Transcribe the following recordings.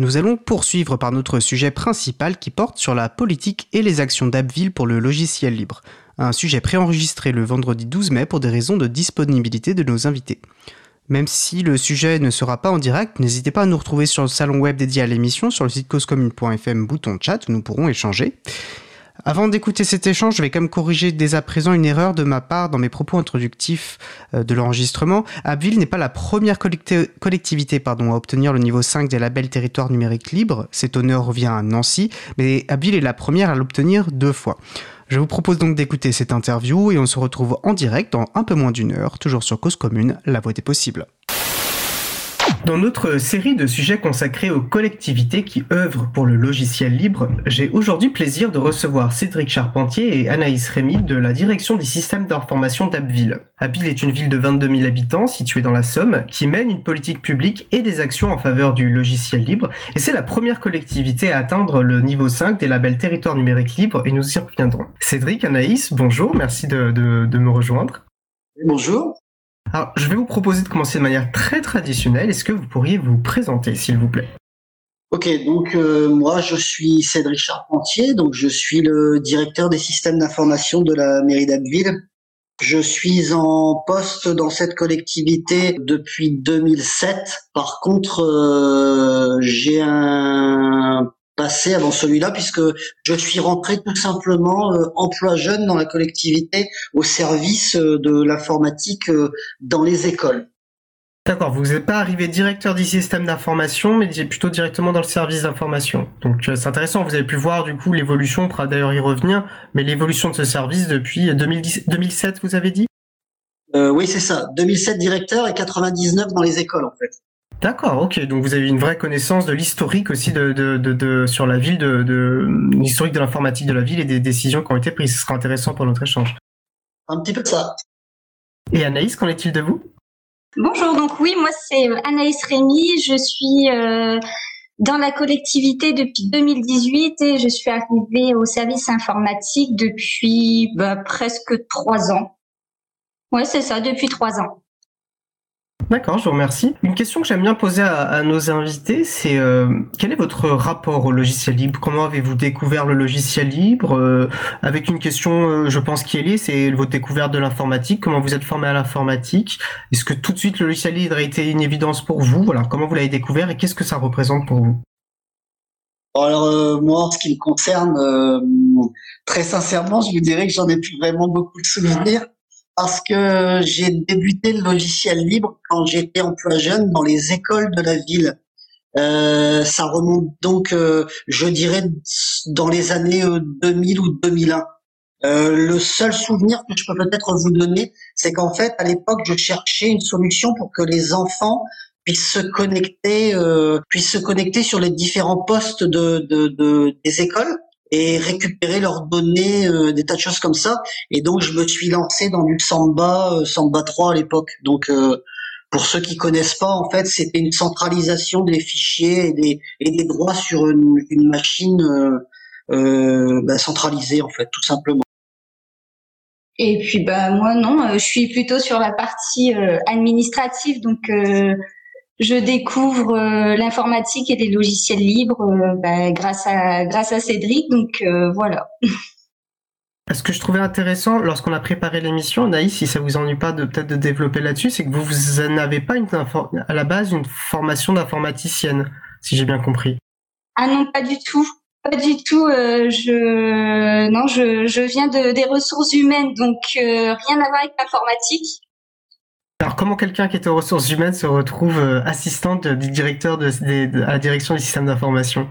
Nous allons poursuivre par notre sujet principal qui porte sur la politique et les actions d'Abbeville pour le logiciel libre. Un sujet préenregistré le vendredi 12 mai pour des raisons de disponibilité de nos invités. Même si le sujet ne sera pas en direct, n'hésitez pas à nous retrouver sur le salon web dédié à l'émission sur le site causecommune.fm bouton chat où nous pourrons échanger. Avant d'écouter cet échange, je vais quand même corriger dès à présent une erreur de ma part dans mes propos introductifs euh, de l'enregistrement. Abbeville n'est pas la première collectivité pardon, à obtenir le niveau 5 des labels territoire numérique libre. Cet honneur revient à Nancy, mais Abbeville est la première à l'obtenir deux fois. Je vous propose donc d'écouter cette interview et on se retrouve en direct dans un peu moins d'une heure, toujours sur Cause Commune, la voix des possibles. Dans notre série de sujets consacrés aux collectivités qui œuvrent pour le logiciel libre, j'ai aujourd'hui plaisir de recevoir Cédric Charpentier et Anaïs Rémy de la direction des systèmes d'information d'Abbeville. Abbeville est une ville de 22 000 habitants située dans la Somme qui mène une politique publique et des actions en faveur du logiciel libre et c'est la première collectivité à atteindre le niveau 5 des labels territoire numérique libre et nous y reviendrons. Cédric, Anaïs, bonjour, merci de, de me rejoindre. Bonjour. Alors, je vais vous proposer de commencer de manière très traditionnelle. Est-ce que vous pourriez vous présenter, s'il vous plaît? Ok, donc euh, moi je suis Cédric Charpentier, donc je suis le directeur des systèmes d'information de la mairie d'Abbeville. Je suis en poste dans cette collectivité depuis 2007. Par contre, euh, j'ai un passé avant celui-là puisque je suis rentré tout simplement euh, emploi jeune dans la collectivité au service euh, de l'informatique euh, dans les écoles. D'accord, vous n'êtes pas arrivé directeur du système d'information, mais plutôt directement dans le service d'information. Donc c'est intéressant, vous avez pu voir du coup l'évolution, on pourra d'ailleurs y revenir, mais l'évolution de ce service depuis 2010, 2007, vous avez dit? Oui, c'est ça, 2007 directeur et 99 dans les écoles en fait. D'accord, ok. Donc vous avez une vraie connaissance de l'historique aussi de, de, de, sur la ville, de, de l'historique de l'informatique de la ville et des décisions qui ont été prises. Ce sera intéressant pour notre échange. Un petit peu de ça. Et Anaïs, qu'en est-il de vous? Bonjour, donc oui, moi c'est Anaïs Rémy, je suis euh, dans la collectivité depuis 2018 et je suis arrivée au service informatique depuis bah, presque trois ans. Ouais, c'est ça, depuis trois ans. D'accord, je vous remercie. Une question que j'aime bien poser à, nos invités, c'est euh, quel est votre rapport au logiciel libre? Comment avez-vous découvert le logiciel libre? Euh, Avec une question, euh, je pense, qui est c'est votre découverte de l'informatique. Comment vous êtes formé à l'informatique? Est-ce que tout de suite le logiciel libre a été une évidence pour vous? Voilà, comment vous l'avez découvert et qu'est-ce que ça représente pour vous? Alors moi, en ce qui me concerne, très sincèrement, je vous dirais que j'en ai plus vraiment beaucoup de souvenirs parce que j'ai débuté le logiciel libre quand j'étais emploi jeune dans les écoles de la ville. Euh, ça remonte donc, euh, je dirais, dans les années 2000 euh, ou 2001. Euh, le seul souvenir que je peux peut-être vous donner, c'est qu'en fait, à l'époque, je cherchais une solution pour que les enfants puissent se connecter, puissent se connecter sur les différents postes de, de, de des écoles et récupérer leurs données, euh, des tas de choses comme ça. Et donc je me suis lancé dans du Samba, euh, Samba 3 à l'époque. Donc euh, pour ceux qui connaissent pas, en fait, c'était une centralisation des fichiers et des, et des droits sur une, une machine euh, bah, centralisée, en fait, tout simplement. Et puis bah moi non, je suis plutôt sur la partie administrative, donc je découvre euh, l'informatique et les logiciels libres euh, bah, grâce à grâce à Cédric. Donc euh, voilà. Ce que je trouvais intéressant lorsqu'on a préparé l'émission, Naïs, si ça vous ennuie pas de peut-être de développer là-dessus, c'est que vous, vous n'avez pas une, à la base une formation d'informaticienne, si j'ai bien compris. Ah non, pas du tout. Pas du tout. je non, je, je viens de, des ressources humaines, donc rien à voir avec l'informatique. Alors, comment quelqu'un qui est aux ressources humaines se retrouve euh, assistante du directeur de, à la direction des systèmes d'information?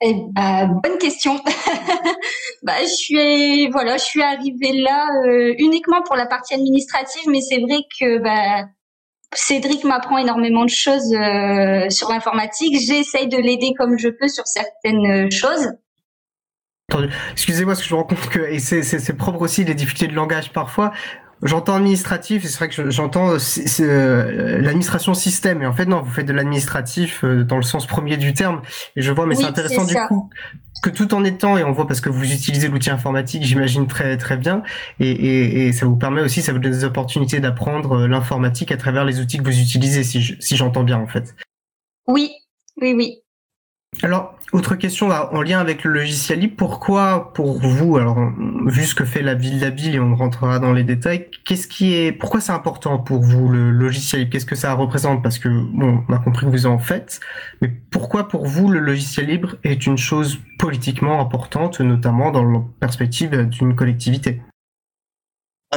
Eh ben, bonne question. bah, je suis voilà, je suis arrivée là euh, uniquement pour la partie administrative, mais c'est vrai que bah, Cédric m'apprend énormément de choses euh, sur l'informatique. J'essaye de l'aider comme je peux sur certaines choses. Excusez-moi, parce que je me rends compte que et c'est propre aussi les difficultés de langage parfois. J'entends administratif, c'est vrai que j'entends euh, l'administration système, et en fait non, vous faites de l'administratif euh, dans le sens premier du terme, et je vois, mais c'est intéressant du coup que tout en étant, et on voit parce que vous utilisez l'outil informatique, j'imagine très très bien, et, et, et, ça vous permet aussi, ça vous donne des opportunités d'apprendre euh, l'informatique à travers les outils que vous utilisez, si j'entends bien en fait. Oui, oui, oui. Alors, autre question en lien avec le logiciel libre, pourquoi pour vous, alors vu ce que fait la ville d'Abil et on rentrera dans les détails, qu'est-ce qui est, pourquoi c'est important pour vous le logiciel libre? Qu'est-ce que ça représente? Parce que bon, on a compris que vous en faites, mais pourquoi pour vous le logiciel libre est une chose politiquement importante, notamment dans la perspective d'une collectivité?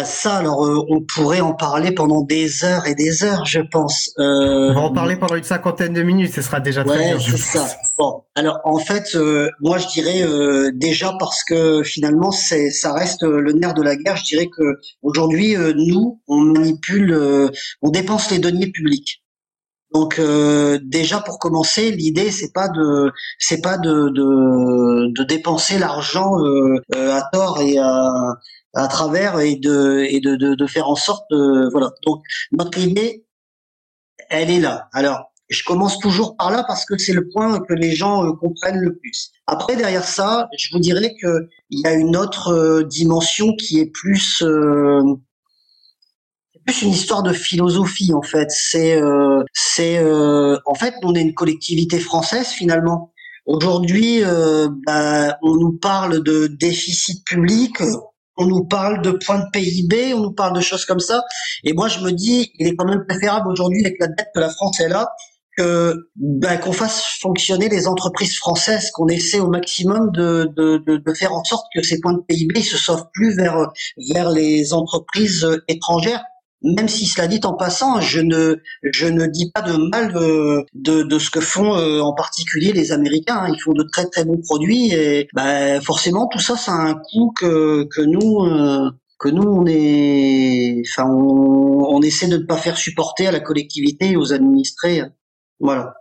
Ça, alors euh, on pourrait en parler pendant des heures et des heures, je pense. Euh, on va en parler pendant une cinquantaine de minutes, ce sera déjà très bien. c'est ça. Bon, alors en fait, euh, moi je dirais déjà parce que finalement c'est ça reste le nerf de la guerre. Je dirais que aujourd'hui nous on manipule, on dépense les deniers publics. Donc déjà pour commencer, l'idée c'est pas de c'est pas de, de, de dépenser l'argent à tort et à à travers et de et de, de, de faire en sorte de, voilà donc notre idée elle est là alors je commence toujours par là parce que c'est le point que les gens euh, comprennent le plus. Après, derrière ça, je vous dirais que il y a une autre euh, dimension qui est plus, euh, plus une histoire de philosophie en fait. C'est, c'est, en fait, on est une collectivité française finalement. Aujourd'hui, bah, on nous parle de déficit public, on nous parle de points de PIB, on nous parle de choses comme ça. Et moi, je me dis, il est quand même préférable aujourd'hui, avec la dette que la France est là, que ben, qu'on fasse fonctionner les entreprises françaises, qu'on essaie au maximum de, de, faire en sorte que ces points de PIB se sauvent plus vers vers les entreprises étrangères même si cela dit en passant, je ne, je ne dis pas de mal de, de, ce que font euh, en particulier les Américains. Ils font de très très bons produits et bah, forcément tout ça, ça a un coût que, que nous, euh, que nous on est, enfin on, on essaie de ne pas faire supporter à la collectivité et aux administrés. Voilà.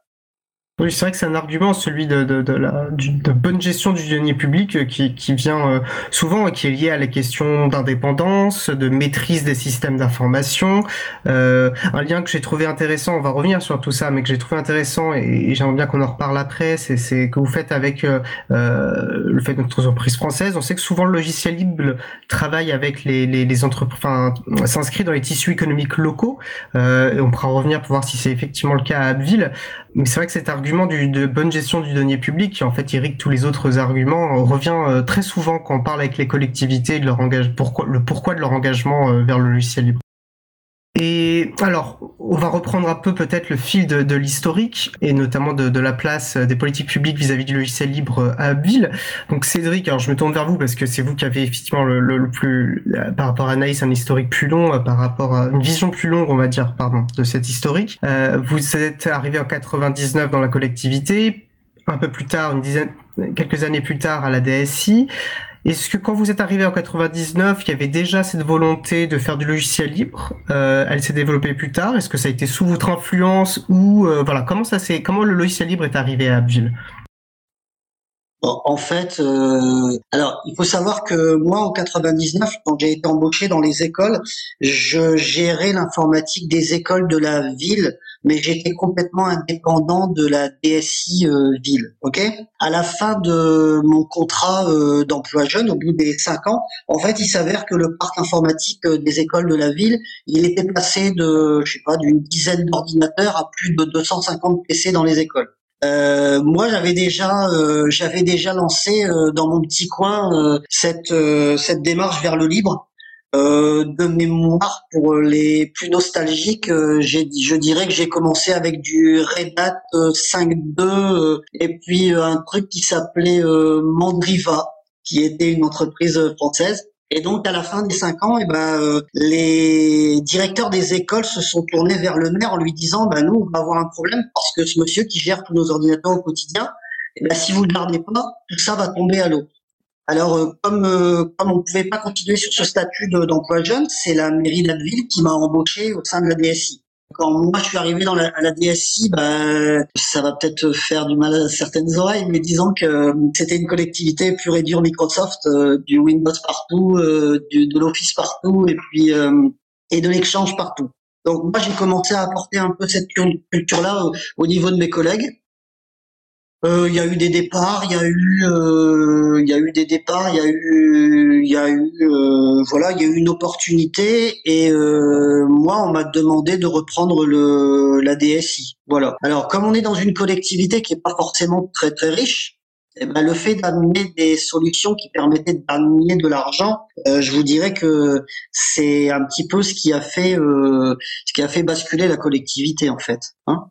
Oui, c'est vrai que c'est un argument, celui de, de, la, de bonne gestion du denier public euh, qui, qui vient euh, souvent et qui est lié à la question d'indépendance, de maîtrise des systèmes d'information. Euh, un lien que j'ai trouvé intéressant, on va revenir sur tout ça, mais que j'ai trouvé intéressant et, j'aimerais bien qu'on en reparle après, c'est que vous faites avec le fait notre entreprise française. On sait que souvent le logiciel libre travaille avec les, les, les entreprises, enfin, s'inscrit dans les tissus économiques locaux. et on pourra revenir pour voir si c'est effectivement le cas à Abbeville. Mais c'est vrai que cet argument du, de bonne gestion du denier public, qui en fait irrigue tous les autres arguments, euh, revient euh, très souvent quand on parle avec les collectivités de leur engagement, pourquoi, le pourquoi de leur engagement euh, vers le logiciel libre. Et alors, on va reprendre un peu peut-être le fil de, l'historique et notamment de, la place des politiques publiques vis-à-vis du logiciel libre à Abbeville. Donc Cédric, alors je me tourne vers vous parce que c'est vous qui avez effectivement le, plus, euh, par rapport à Naïs, un historique plus long, euh, par rapport à une vision plus longue, on va dire, pardon, de cet historique. Euh, vous êtes arrivé en 99 dans la collectivité, un peu plus tard, une dizaine, quelques années plus tard à la DSI. Est-ce que quand vous êtes arrivé en 99, il y avait déjà cette volonté de faire du logiciel libre euh, Elle s'est développée plus tard. Est-ce que ça a été sous votre influence ou euh, voilà comment ça s'est comment le logiciel libre est arrivé à En fait, euh, alors il faut savoir que moi en 99, quand j'ai été embauché dans les écoles, je gérais l'informatique des écoles de la ville, mais j'étais complètement indépendant de la DSI euh, ville. Ok? À la fin de mon contrat euh, d'emploi jeune, au bout des cinq ans, en fait, il s'avère que le parc informatique des écoles de la ville, il était passé de, je sais pas, d'une dizaine d'ordinateurs à plus de 250 PC dans les écoles. Euh, moi, j'avais déjà, euh, j'avais déjà lancé euh, dans mon petit coin cette cette démarche vers le libre. de mémoire, pour les plus nostalgiques, je dirais que j'ai commencé avec du Red Hat 5.2 et puis un truc qui s'appelait Mandriva, qui était une entreprise française. Et donc, à la fin des cinq ans, eh ben, euh, les directeurs des écoles se sont tournés vers le maire en lui disant, ben, nous, on va avoir un problème parce que ce monsieur qui gère tous nos ordinateurs au quotidien, eh ben, si vous ne le gardez pas, tout ça va tomber à l'eau. Alors, euh, comme, euh, comme on ne pouvait pas continuer sur ce statut d'emploi jeune, c'est la mairie d'Abbeville qui m'a embauché au sein de la DSI. Quand moi je suis arrivé dans la, à la DSI, bah, ça va peut-être faire du mal à certaines oreilles, mais disons que euh, c'était une collectivité pure et dure Microsoft, euh, du Windows partout, euh, du, de l'Office partout, et puis et de l'exchange partout. Donc moi j'ai commencé à apporter un peu cette culture-là au, niveau de mes collègues. Euh, il y a eu des départs, il y a eu, euh, il y a eu des départs, il y a eu, il y a eu, euh, voilà, il y a eu une opportunité et moi on m'a demandé de reprendre le la DSI. Voilà. Alors comme on est dans une collectivité qui est pas forcément très très riche, eh ben, le fait d'amener des solutions qui permettaient d'amener de l'argent, je vous dirais que c'est un petit peu ce qui a fait ce qui a fait basculer la collectivité en fait. Hein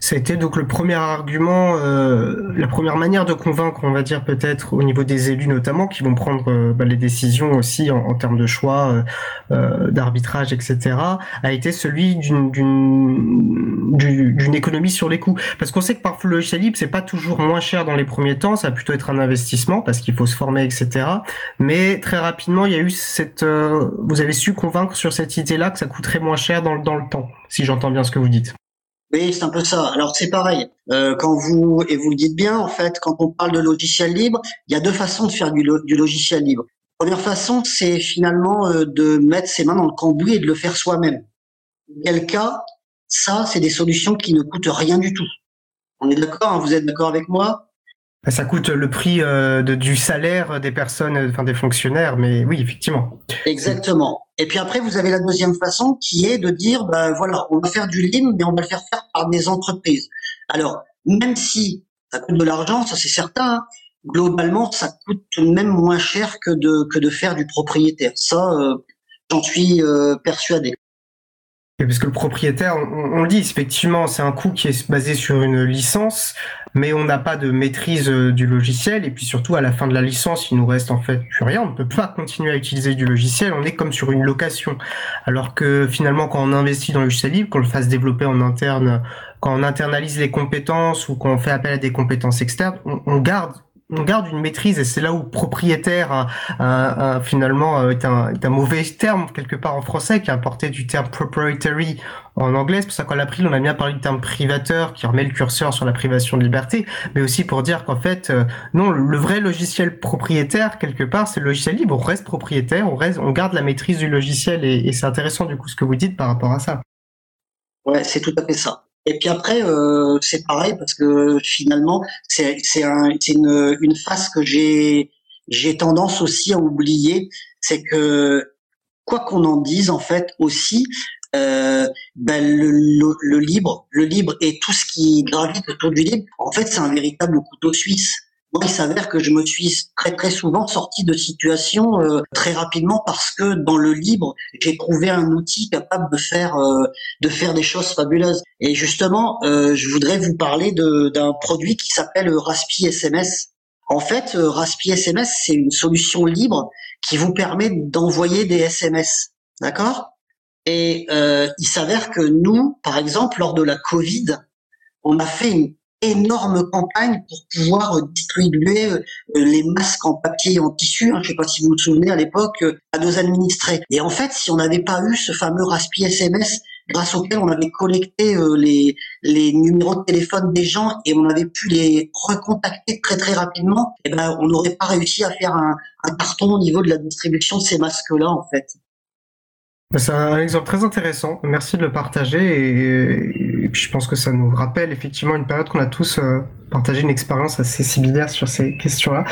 ça a été donc le premier argument, euh, la première manière de convaincre, on va dire peut-être au niveau des élus notamment, qui vont prendre euh, bah, les décisions aussi en, termes de choix, euh, d'arbitrage, etc., a été celui d'une économie sur les coûts. Parce qu'on sait que parfois le logiciel libre, c'est pas toujours moins cher dans les premiers temps, ça va plutôt être un investissement parce qu'il faut se former, etc. Mais très rapidement, il y a eu cette, vous avez su convaincre sur cette idée-là que ça coûterait moins cher dans le temps, si j'entends bien ce que vous dites. Oui, c'est un peu ça. Alors c'est pareil. Euh, quand vous et vous le dites bien, en fait, quand on parle de logiciel libre, il y a deux façons de faire du, logiciel libre. Première façon, c'est finalement euh, de mettre ses mains dans le cambouis et de le faire soi-même. Quel cas, ça, c'est des solutions qui ne coûtent rien du tout. On est d'accord hein, Vous êtes d'accord avec moi? Ça coûte le prix euh, de, du salaire des personnes, enfin des fonctionnaires, mais oui, effectivement. Exactement. Et puis après, vous avez la deuxième façon qui est de dire, ben voilà, on va faire du LIM, mais on va le faire faire par des entreprises. Alors, même si ça coûte de l'argent, ça c'est certain, hein, globalement, ça coûte tout de même moins cher que de, que de faire du propriétaire. Ça, euh, j'en suis euh, persuadé. Parce que le propriétaire, on, le dit, effectivement, c'est un coût qui est basé sur une licence, mais on n'a pas de maîtrise euh, du logiciel. Et puis surtout, à la fin de la licence, il nous reste en fait plus rien. On ne peut pas continuer à utiliser du logiciel. On est comme sur une location. Alors que finalement, quand on investit dans le logiciel libre, qu'on le fasse développer en interne, quand on internalise les compétences ou qu'on fait appel à des compétences externes, on garde on garde une maîtrise et c'est là où propriétaire finalement euh, est un, est un, mauvais terme quelque part en français qui a apporté du terme proprietary en anglais. C'est pour ça qu'en l'April on a bien parlé du terme privateur qui remet le curseur sur la privation de liberté, mais aussi pour dire qu'en fait euh, non le vrai logiciel propriétaire quelque part c'est le logiciel libre. On reste propriétaire, on reste, on garde la maîtrise du logiciel et, et c'est intéressant du coup ce que vous dites par rapport à ça. Ouais, c'est tout à fait ça. Et puis après, euh, c'est pareil parce que finalement, c'est un, une, une phase que j'ai j'ai tendance aussi à oublier, c'est que quoi qu'on en dise, en fait, aussi, euh, ben le, le, le, libre, le libre et tout ce qui gravite autour du libre, en fait, c'est un véritable couteau suisse. Moi, il s'avère que je me suis très très souvent sorti de situations euh, très rapidement parce que dans le libre, j'ai trouvé un outil capable de faire euh, de faire des choses fabuleuses. Et justement, euh, je voudrais vous parler d'un produit qui s'appelle Raspi SMS. En fait, Raspi SMS, c'est une solution libre qui vous permet d'envoyer des SMS. D'accord? Et il s'avère que nous, par exemple, lors de la Covid, on a fait une énorme campagne pour pouvoir euh, distribuer euh, les masques en papier et en tissu, hein, je ne sais pas si vous vous souvenez à l'époque, euh, à nos administrés. Et en fait, si on n'avait pas eu ce fameux Raspi SMS grâce auquel on avait collecté les, numéros de téléphone des gens et on avait pu les recontacter très très rapidement, eh ben, on n'aurait pas réussi à faire un, un carton au niveau de la distribution de ces masques-là, en fait. C'est un exemple très intéressant. Merci de le partager puis je pense que ça nous rappelle effectivement une période qu'on a tous euh, partager une expérience assez similaire sur ces questions-là.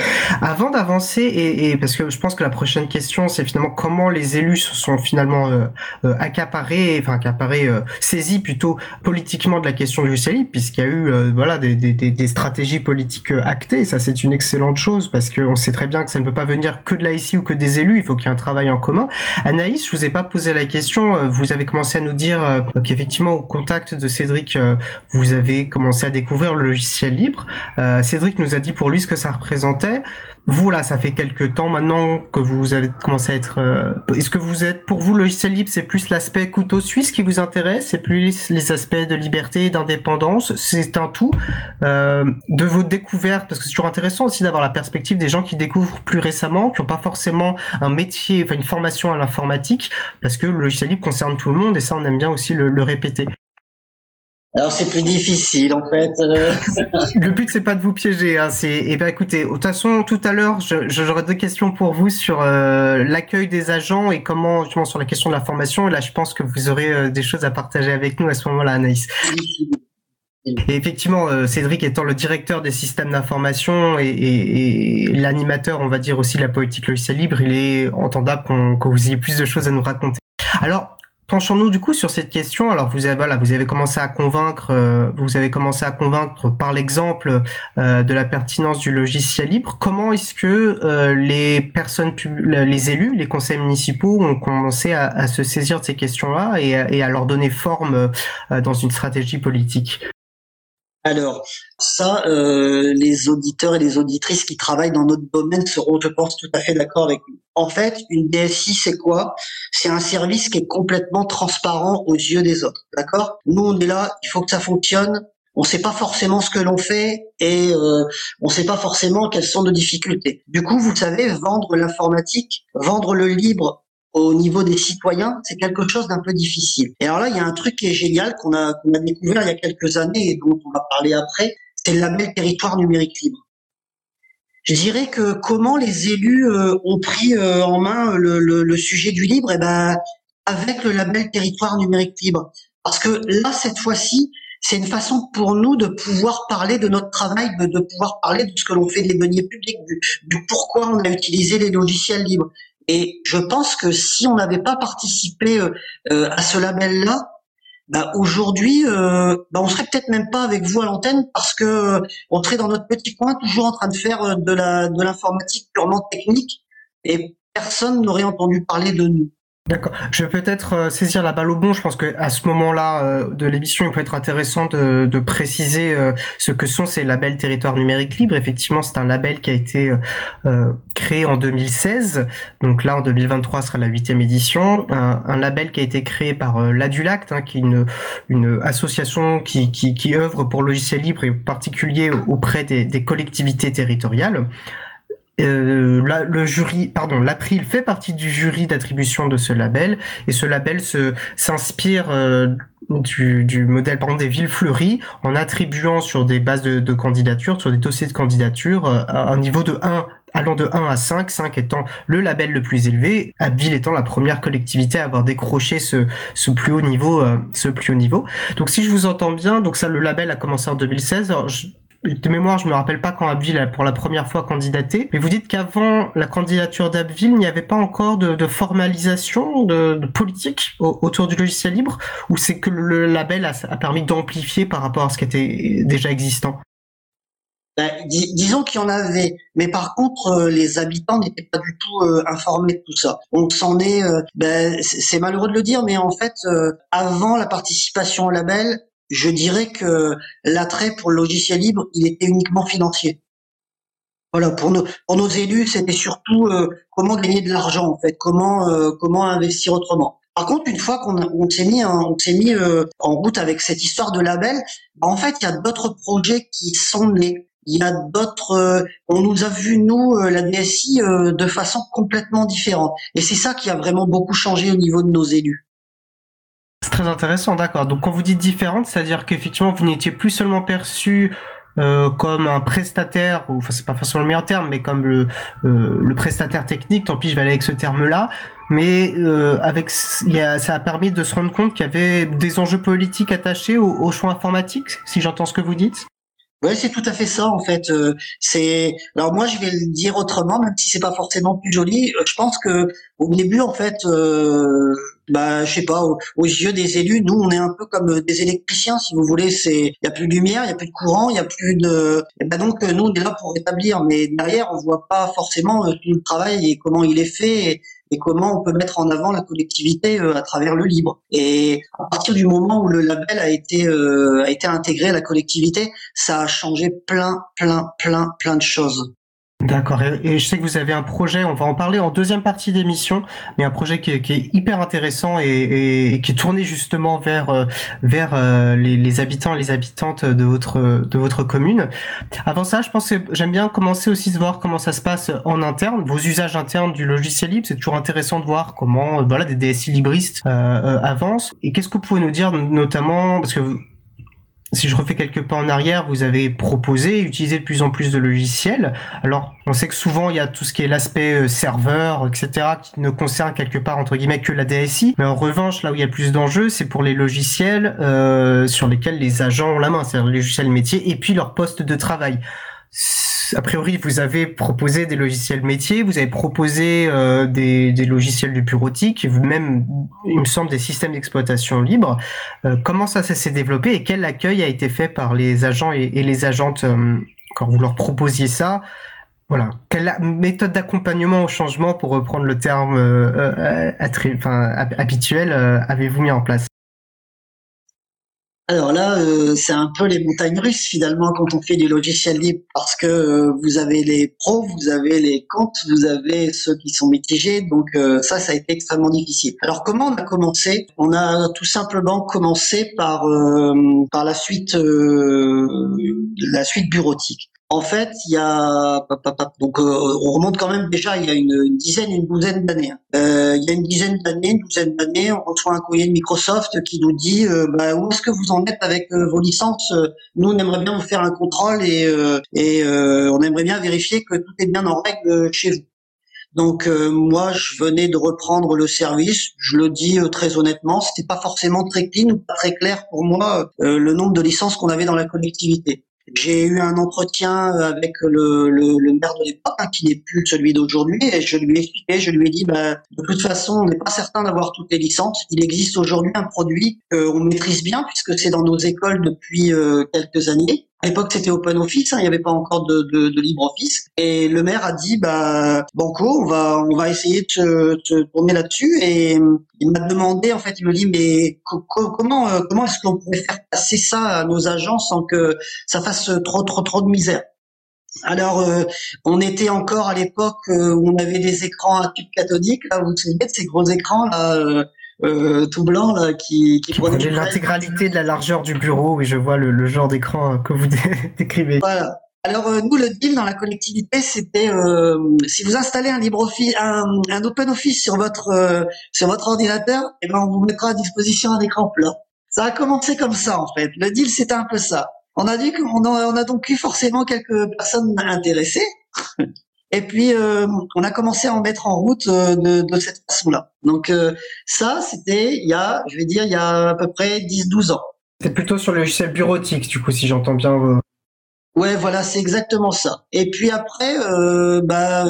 Avant d'avancer, et, et, parce que je pense que la prochaine question, c'est finalement comment les élus se sont finalement euh, euh accaparés, enfin accaparés, saisis plutôt politiquement de la question du CELI, puisqu'il y a eu voilà des, stratégies politiques actées. Ça, c'est une excellente chose parce qu'on sait très bien que ça ne peut pas venir que de la ou que des élus. Il faut qu'il y ait un travail en commun. Anaïs, je vous ai pas posé la question. Vous avez commencé à nous dire qu'effectivement, au contact de Cédric, vous avez commencé à découvrir le logiciel libre. Euh, Cédric nous a dit pour lui ce que ça représentait. Vous là, ça fait quelques temps maintenant que vous avez commencé à être. Euh, est-ce que vous êtes pour vous le logiciel libre, c'est plus l'aspect couteau suisse qui vous intéresse, c'est plus les aspects de liberté et d'indépendance, c'est un tout euh, de vos découvertes? Parce que c'est toujours intéressant aussi d'avoir la perspective des gens qui découvrent plus récemment, qui n'ont pas forcément un métier, enfin une formation à l'informatique, parce que le logiciel libre concerne tout le monde et ça on aime bien aussi le répéter. Alors c'est plus difficile en fait. Euh. le but c'est pas de vous piéger. Hein, c'est eh ben écoutez, de toute façon tout à l'heure j'aurai deux questions pour vous sur euh, l'accueil des agents et comment justement sur la question de la formation. Et là je pense que vous aurez euh, des choses à partager avec nous à ce moment-là, Anaïs. Et effectivement, euh, Cédric étant le directeur des systèmes d'information et, l'animateur, on va dire aussi de la politique logicielle libre, il est entendable qu'on vous ayez plus de choses à nous raconter. Alors, Penchons-nous du coup sur cette question. Alors vous avez voilà, vous avez commencé à convaincre, euh, vous avez commencé à convaincre par l'exemple euh, de la pertinence du logiciel libre. Comment est-ce que euh, les personnes, les élus, les conseils municipaux ont commencé à, se saisir de ces questions-là et, à leur donner forme dans une stratégie politique? Alors, ça, euh, les auditeurs et les auditrices qui travaillent dans notre domaine seront, je pense, tout à fait d'accord avec nous. En fait, une DSI, c'est quoi? C'est un service qui est complètement transparent aux yeux des autres, d'accord? Nous, on est là, il faut que ça fonctionne. On ne sait pas forcément ce que l'on fait et euh, on ne sait pas forcément quelles sont nos difficultés. Du coup, vous savez, vendre l'informatique, vendre le libre au niveau des citoyens, c'est quelque chose d'un peu difficile. Et alors là, il y a un truc qui est génial qu'on a, a découvert il y a quelques années et dont on va parler après, c'est le label territoire numérique libre. Je dirais que comment les élus euh, ont pris euh, en main le, le, le, sujet du libre, et eh ben avec le label territoire numérique libre. Parce que là, cette fois-ci, c'est une façon pour nous de pouvoir parler de notre travail, de, de pouvoir parler de ce que l'on fait des deniers publics, du, du pourquoi on a utilisé les logiciels libres. Et je pense que si on n'avait pas participé euh, euh, à ce label-là, bah aujourd'hui, euh, bah on serait peut-être même pas avec vous à l'antenne parce que on serait dans notre petit coin, toujours en train de faire de de l'informatique purement technique, et personne n'aurait entendu parler de nous. D'accord. Je vais peut-être euh, saisir la balle au bon. Je pense que à ce moment-là euh, de l'émission, il peut être intéressant de, de préciser euh, ce que sont ces labels territoire numérique libre. Effectivement, c'est un label qui a été créé en 2016. Donc là, en 2023, sera la huitième édition. Un, un, label qui a été créé par l'Adulact, hein, qui est une, une association qui, qui, qui œuvre pour logiciel libre et en particulier auprès des, des collectivités territoriales. Euh, le jury, pardon, l'April fait partie du jury d'attribution de ce label et ce label se s'inspire euh, du, du, modèle par des villes fleuries en attribuant sur des bases de, de candidature, sur des dossiers de candidature, euh, un niveau de 1 allant de 1 à 5, 5 étant le label le plus élevé, Abbeville étant la première collectivité à avoir décroché ce, ce plus haut niveau, euh, ce plus haut niveau. Donc si je vous entends bien, donc ça le label a commencé en 2016. Alors, je, de mémoire, je me rappelle pas quand Abbeville a pour la première fois candidaté, mais vous dites qu'avant la candidature d'Abbeville, il n'y avait pas encore de, formalisation de, politique autour du logiciel libre, ou c'est que le label a, permis d'amplifier par rapport à ce qui était déjà existant? Ben, disons qu'il y en avait, mais par contre, euh, les habitants n'étaient pas du tout euh, informés de tout ça. On s'en est, euh, ben, c'est malheureux de le dire, mais en fait, avant la participation au label, je dirais que l'attrait pour le logiciel libre, il était uniquement financier. Voilà, pour nos, pour nos élus, c'était surtout euh, comment gagner de l'argent en fait, comment euh, comment investir autrement. Par contre, une fois qu'on on s'est mis, on s'est mis euh, en route avec cette histoire de label, bah, en fait, il y a d'autres projets qui sont nés. Il y a d'autres. on nous a vu nous la DSI de façon complètement différente, et c'est ça qui a vraiment beaucoup changé au niveau de nos élus. C'est très intéressant, d'accord. Donc quand vous dites différente, c'est-à-dire qu'effectivement vous n'étiez plus seulement perçu euh, comme un prestataire, ou enfin c'est pas forcément le meilleur terme, mais comme le, euh, le prestataire technique, tant pis je vais aller avec ce terme-là, mais euh, avec y a, ça a permis de se rendre compte qu'il y avait des enjeux politiques attachés au, au choix informatique, si j'entends ce que vous dites. Oui, c'est tout à fait ça en fait. Euh, c'est alors moi je vais le dire autrement, même si c'est pas forcément plus joli. Euh, je pense que au début en fait, euh, bah je sais pas, aux, yeux des élus, nous on est un peu comme des électriciens si vous voulez. C'est il y a plus de lumière, il y a plus de courant, il y a plus de. Ben donc nous on est là pour rétablir, mais derrière on voit pas forcément tout le travail et comment il est fait comment on peut mettre en avant la collectivité euh, à travers le libre. Et à partir du moment où le label a été euh, a été intégré à la collectivité, ça a changé plein plein plein plein de choses. D'accord. Et, je sais que vous avez un projet, on va en parler en deuxième partie d'émission, mais un projet qui est, hyper intéressant et, qui est tourné justement vers euh, vers euh, les, habitants et les habitantes de votre de votre commune. Avant ça, je pense que j'aime bien commencer aussi de voir comment ça se passe en interne, vos usages internes du logiciel libre. C'est toujours intéressant de voir comment voilà des DSI libristes euh, avancent. Et qu'est-ce que vous pouvez nous dire notamment parce que si je refais quelques pas en arrière, vous avez proposé utiliser de plus en plus de logiciels. Alors, on sait que souvent il y a tout ce qui est l'aspect euh, serveur, etc., qui ne concerne quelque part entre guillemets que la DSI. Mais en revanche, là où il y a plus d'enjeux, c'est pour les logiciels euh, sur lesquels les agents ont la main, c'est-à-dire les logiciels métiers et puis leur poste de travail a priori, vous avez proposé des logiciels métiers, vous avez proposé euh, des, logiciels du bureautique, même, il me semble, des systèmes d'exploitation libres. Euh, comment ça, s'est développé et quel accueil a été fait par les agents et, les agentes euh, quand vous leur proposiez ça? Voilà. Quelle méthode d'accompagnement au changement, pour reprendre le terme habituel, avez-vous mis en place? Alors là, euh, c'est un peu les montagnes russes finalement quand on fait du logiciel libre parce que euh, vous avez les pros, vous avez les comptes, vous avez ceux qui sont mitigés. Donc euh, ça, ça a été extrêmement difficile. Alors comment on a commencé? On a tout simplement commencé par par la suite la suite bureautique. En fait, il y a donc euh, on remonte quand même déjà il y a une, dizaine, une douzaine d'années. Hein. Euh, il y a une dizaine d'années, une douzaine d'années, on reçoit un courrier de Microsoft qui nous dit euh, bah, où est-ce que vous en êtes avec vos licences? Nous, on aimerait bien vous faire un contrôle et, et on aimerait bien vérifier que tout est bien en règle chez vous. Donc moi, je venais de reprendre le service. Je le dis très honnêtement, c'était pas forcément très clean ou pas très clair pour moi le nombre de licences qu'on avait dans la collectivité. J'ai eu un entretien avec le, le, le maire de l'époque, hein, qui n'est plus celui d'aujourd'hui, et je lui ai expliqué, je lui ai dit, bah, de toute façon, on n'est pas certain d'avoir toutes les licences. Il existe aujourd'hui un produit qu'on maîtrise bien, puisque c'est dans nos écoles depuis euh, quelques années. À l'époque, c'était Open Office, hein, il n'y avait pas encore de, de, de LibreOffice. Et le maire a dit, bah, Banco, on va, on va essayer de te, tourner là-dessus. Et il m'a demandé, en fait, il me dit, mais comment, euh, comment est-ce qu'on pourrait faire passer ça à nos agents sans que ça fasse trop, trop, trop de misère? Alors, euh, on était encore à l'époque euh, où on avait des écrans à tube cathodique, là, vous vous souvenez de ces gros écrans là, euh, tout blanc là, qui, qui, prenait l'intégralité de la largeur du bureau. Oui, je vois le, le genre d'écran euh, que vous décrivez. Voilà. Alors euh, nous le deal dans la collectivité c'était euh, si vous installez un LibreOffice, un, un OpenOffice sur votre sur votre ordinateur, et eh ben on vous mettra à disposition un écran plat. Ça a commencé comme ça en fait. Le deal c'était un peu ça. On a dit qu'on a, on a donc eu forcément quelques personnes intéressées. Et puis, euh, on a commencé à en mettre en route euh, de, de, cette façon-là. Donc euh, ça, c'était il y a, je vais dire, il y a à peu près 10-12 ans. C'est plutôt sur le logiciel bureautique, du coup, si j'entends bien. Ouais, voilà, c'est exactement ça. Et puis après, euh, bah,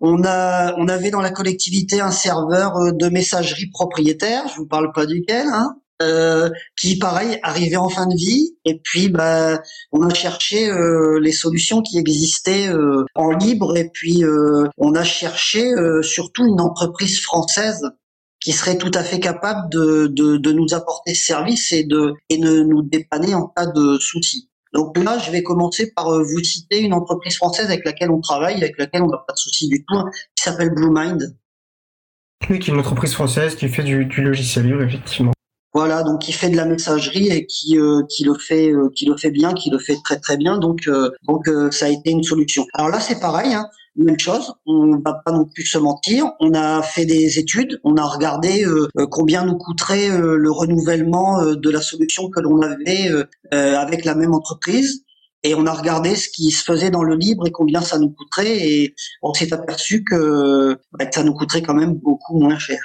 on a, on avait dans la collectivité un serveur de messagerie propriétaire. Je vous parle pas duquel, hein. Euh, qui pareil arrivait en fin de vie et puis bah on a cherché euh, les solutions qui existaient euh, en libre et puis on a cherché surtout une entreprise française qui serait tout à fait capable de, de, de, nous apporter ce service et de et de nous dépanner en cas de souci. Donc là, je vais commencer par vous citer une entreprise française avec laquelle on travaille, avec laquelle on n'a pas de souci du tout, hein, qui s'appelle BlueMind. Oui, qui est une entreprise française qui fait du, du logiciel libre, effectivement. Voilà, donc qui fait de la messagerie et qui euh, qui le fait euh, qui le fait bien, qui le fait très très bien. Donc euh, donc ça a été une solution. Alors là c'est pareil, hein, même chose. On va pas non plus se mentir. On a fait des études, on a regardé combien nous coûterait le renouvellement de la solution que l'on avait avec la même entreprise. Et on a regardé ce qui se faisait dans le libre et combien ça nous coûterait. Et on s'est aperçu que, bah, que ça nous coûterait quand même beaucoup moins cher.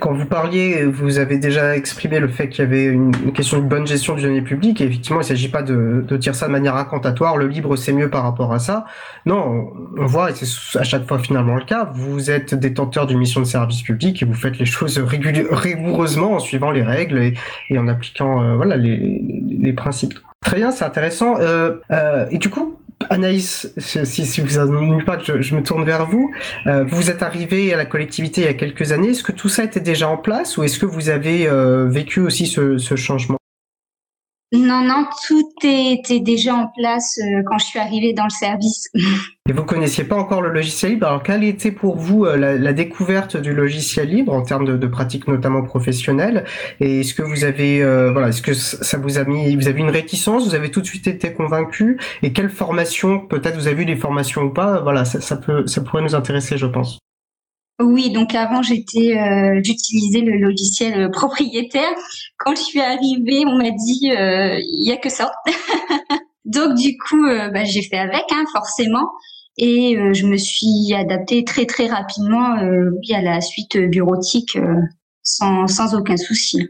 Quand vous parliez, vous avez déjà exprimé le fait qu'il y avait une, question de bonne gestion du données public. Et effectivement, il ne s'agit pas de, de dire ça de manière incantatoire. Le libre, c'est mieux par rapport à ça. Non, on voit, et c'est à chaque fois finalement le cas, vous êtes détenteur d'une mission de service public et vous faites les choses rigoureusement en suivant les règles et, et en appliquant euh, voilà les, les, principes. Très bien, c'est intéressant. Euh, euh, et du coup, Anaïs, si, si vous n'ennuie pas que je, me tourne vers vous, euh, vous êtes arrivé à la collectivité il y a quelques années. Est-ce que tout ça était déjà en place ou est-ce que vous avez euh, vécu aussi ce changement? Non, non, tout était déjà en place euh, quand je suis arrivée dans le service. Et vous connaissiez pas encore le logiciel libre? Alors, quelle était pour vous euh, la, découverte du logiciel libre en termes de, pratiques notamment professionnelles? Et est-ce que vous avez, euh, voilà, est-ce que ça vous a mis, vous avez une réticence? Vous avez tout de suite été convaincu? Et quelle formation Peut-être vous avez vu des formations ou pas? Voilà, ça, ça peut, ça pourrait nous intéresser, je pense. Oui, donc avant j'étais, euh, j'utilisais le logiciel propriétaire. Quand je suis arrivée, on m'a dit il y a que ça. donc du coup, bah, j'ai fait avec, hein, forcément, et je me suis adaptée très très rapidement à la suite bureautique sans, sans aucun souci.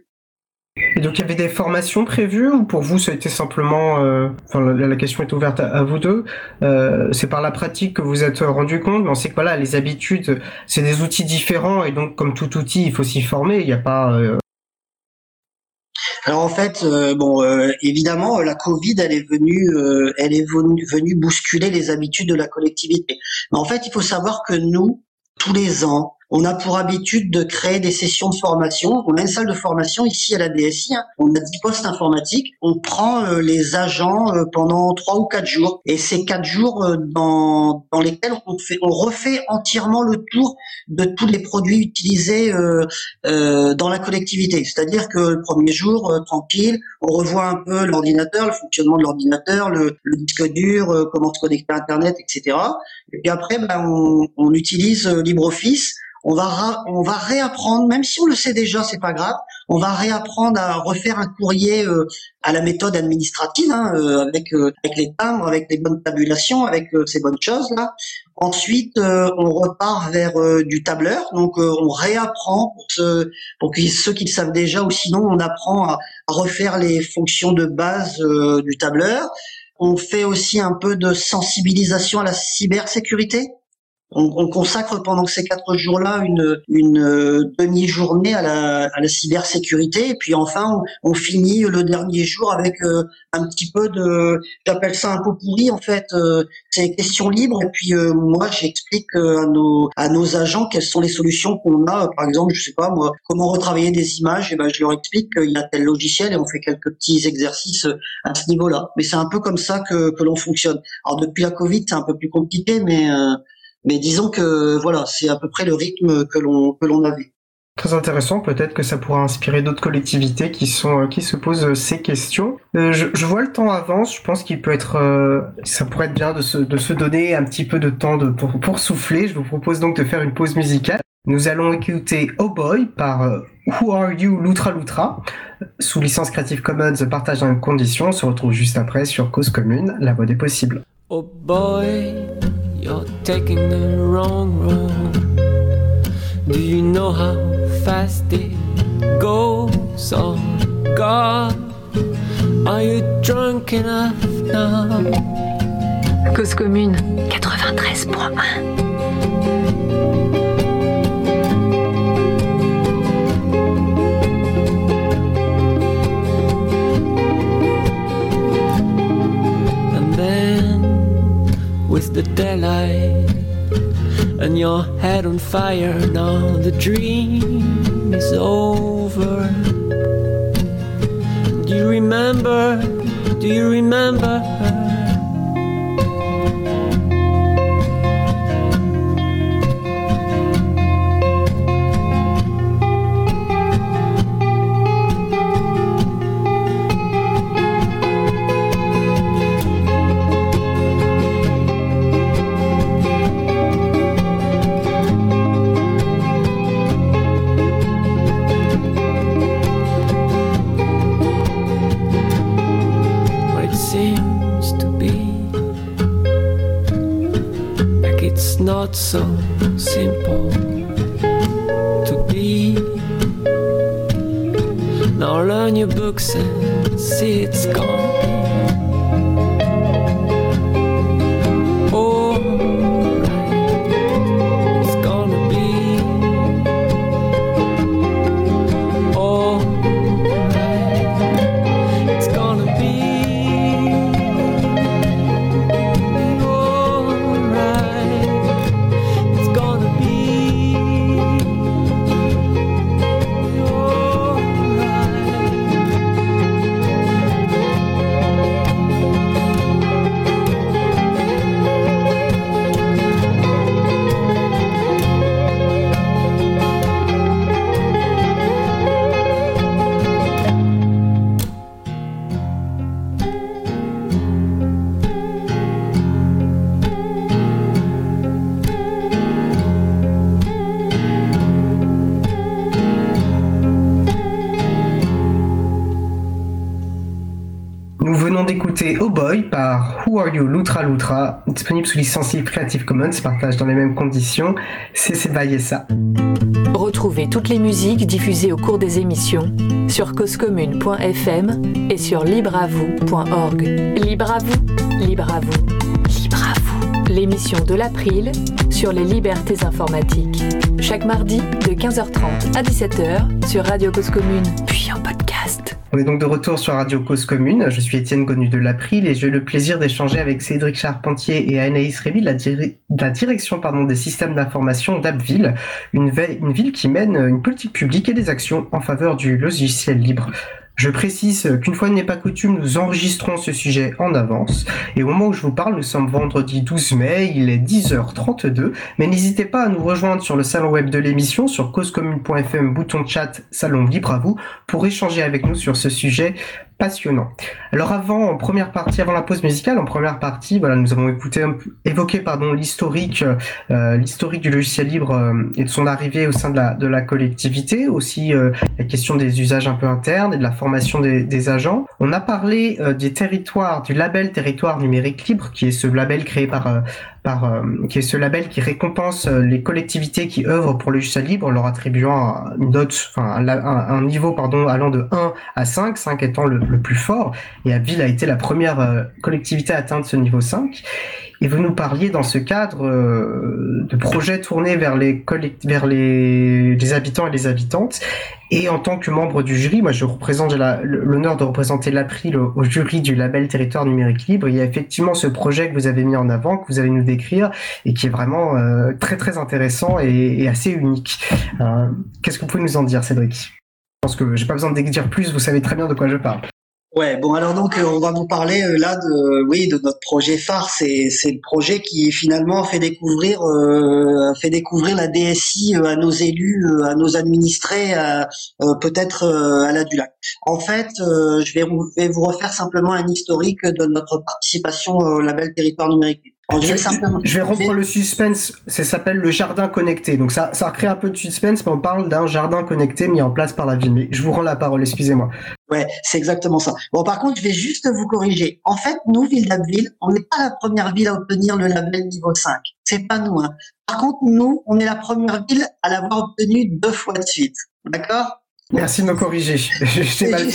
Et donc il y avait des formations prévues ou pour vous ça a été simplement, euh, enfin la, question est ouverte à, vous deux, euh, c'est par la pratique que vous êtes rendu compte, mais on sait que voilà les habitudes c'est des outils différents et donc comme tout outil il faut s'y former, il n'y a pas. Euh, Alors en fait, bon, évidemment, la Covid, elle est venue, elle est venue bousculer les habitudes de la collectivité. Mais en fait, il faut savoir que nous, tous les ans, on a pour habitude de créer des sessions de formation. On a une salle de formation ici à la DSI. Hein. On a 10 postes informatiques. On prend euh, les agents euh, pendant trois ou quatre jours. Et ces quatre jours euh, dans, dans lesquels on, fait, on refait entièrement le tour de tous les produits utilisés dans la collectivité. C'est-à-dire que le premier jour, tranquille, on revoit un peu l'ordinateur, le fonctionnement de l'ordinateur, le, disque dur, comment se connecter à Internet, etc. Et puis après, ben, on, on utilise LibreOffice on va on va réapprendre, même si on le sait déjà, c'est pas grave. On va réapprendre à refaire un courrier euh, à la méthode administrative, hein, euh, avec euh, avec les timbres, avec les bonnes tabulations, avec ces bonnes choses là. Ensuite, on repart vers du tableur, donc on réapprend pour pour ceux qui le savent déjà, ou sinon on apprend à, à refaire les fonctions de base du tableur. On fait aussi un peu de sensibilisation à la cybersécurité. On, consacre pendant ces quatre jours-là une, une euh, demi-journée à la, à la cybersécurité et puis enfin on, finit le dernier jour avec euh, un petit peu de, j'appelle ça un peu pourri en fait, euh, c'est question libre et puis moi j'explique à nos à nos agents quelles sont les solutions qu'on a. Par exemple, je sais pas moi, comment retravailler des images et ben je leur explique qu'il y a tel logiciel et on fait quelques petits exercices à ce niveau-là. Mais c'est un peu comme ça que que l'on fonctionne. Alors depuis la Covid c'est un peu plus compliqué mais mais disons que voilà, c'est à peu près le rythme que l'on que l'on avait. Très intéressant, peut-être que ça pourra inspirer d'autres collectivités qui sont qui se posent ces questions. Euh, je, je, vois le temps avance, je pense qu'il peut être, euh, ça pourrait être bien de se, de se donner un petit peu de temps de, pour, pour souffler. Je vous propose donc de faire une pause musicale. Nous allons écouter Oh Boy par euh, Who Are You Loutra Loutra sous licence Creative Commons partage dans les conditions. On se retrouve juste après sur Cause Commune, la voix des possibles. Oh boy. You're taking the wrong road. Do you know how fast it goes? On? Oh God, are you drunk enough now? Cause commune 93.1 with the daylight and your head on fire. Now the dream is over. Do you remember? Do you remember not so simple to be. Now learn your books and see it's gone. Who Are You Loutra Loutra, disponible sous licence Creative Commons, partage dans les mêmes conditions. C'est ça. Retrouvez toutes les musiques diffusées au cours des émissions sur causecommune.fm et sur libreavoue.org. Libre à vous, libre à vous, libre à vous. L'émission de l'April sur les libertés informatiques. Chaque mardi de 15h30 à 17h sur Radio Cause Commune, puis en podcast. On est donc de retour sur Radio Cause Commune. Je suis Étienne Gonu de l'April et j'ai le plaisir d'échanger avec Cédric Charpentier et Anaïs Révy la, direction des systèmes d'information d'Abbeville, une ville qui mène une politique publique et des actions en faveur du logiciel libre. Je précise qu'une fois n'est pas coutume, nous enregistrons ce sujet en avance. Et au moment où je vous parle, nous sommes vendredi 12 mai, il est 10h32. Mais n'hésitez pas à nous rejoindre sur le salon web de l'émission, sur causecommune.fm, bouton chat, salon libre à vous, pour échanger avec nous sur ce sujet passionnant. Alors avant, en première partie, avant la pause musicale, en première partie, voilà, nous avons écouté, évoqué pardon l'historique, euh, l'historique du logiciel libre euh, et de son arrivée au sein de la, de la collectivité, aussi euh, la question des usages un peu internes et de la formation des, des agents. On a parlé des territoires, du label territoire numérique libre, qui est ce label créé par euh, qui est ce label qui récompense euh, les collectivités qui œuvrent pour le logiciel libre, leur attribuant une note, enfin un, niveau pardon allant de 1 à 5, 5 étant le, plus fort. Et Abbeville a été la première euh, collectivité à atteindre ce niveau 5. Et vous nous parliez dans ce cadre de projets tournés vers les vers les, les habitants et les habitantes. Et en tant que membre du jury, moi je représente l'honneur de représenter l'April au, jury du label Territoire numérique libre. Il y a effectivement ce projet que vous avez mis en avant, que vous allez nous décrire, et qui est vraiment euh, très très intéressant et, assez unique. Euh, qu'est-ce que vous pouvez nous en dire, Cédric? Je pense que j'ai pas besoin de dire plus, vous savez très bien de quoi je parle. Ouais, bon alors donc euh, on va vous parler euh, là de oui de notre projet phare, c'est c'est le projet qui finalement fait découvrir euh, fait découvrir la DSI à nos élus, à nos administrés, peut-être à la Dulac. En fait, je vais vous refaire simplement un historique de notre participation au label territoire numérique. Je, vais rompre le suspense. Ça s'appelle le jardin connecté. Donc ça, ça crée un peu de suspense, mais on parle d'un jardin connecté mis en place par la ville. Mais je vous rends la parole, excusez-moi. Ouais, c'est exactement ça. Bon, par contre, je vais juste vous corriger. En fait, nous, Ville d'Abbeville, on n'est pas la première ville à obtenir le label niveau 5. C'est pas nous. Hein. Par contre, nous, on est la première ville à l'avoir obtenu deux fois de suite. D'accord? Merci de me corriger. J'ai mal,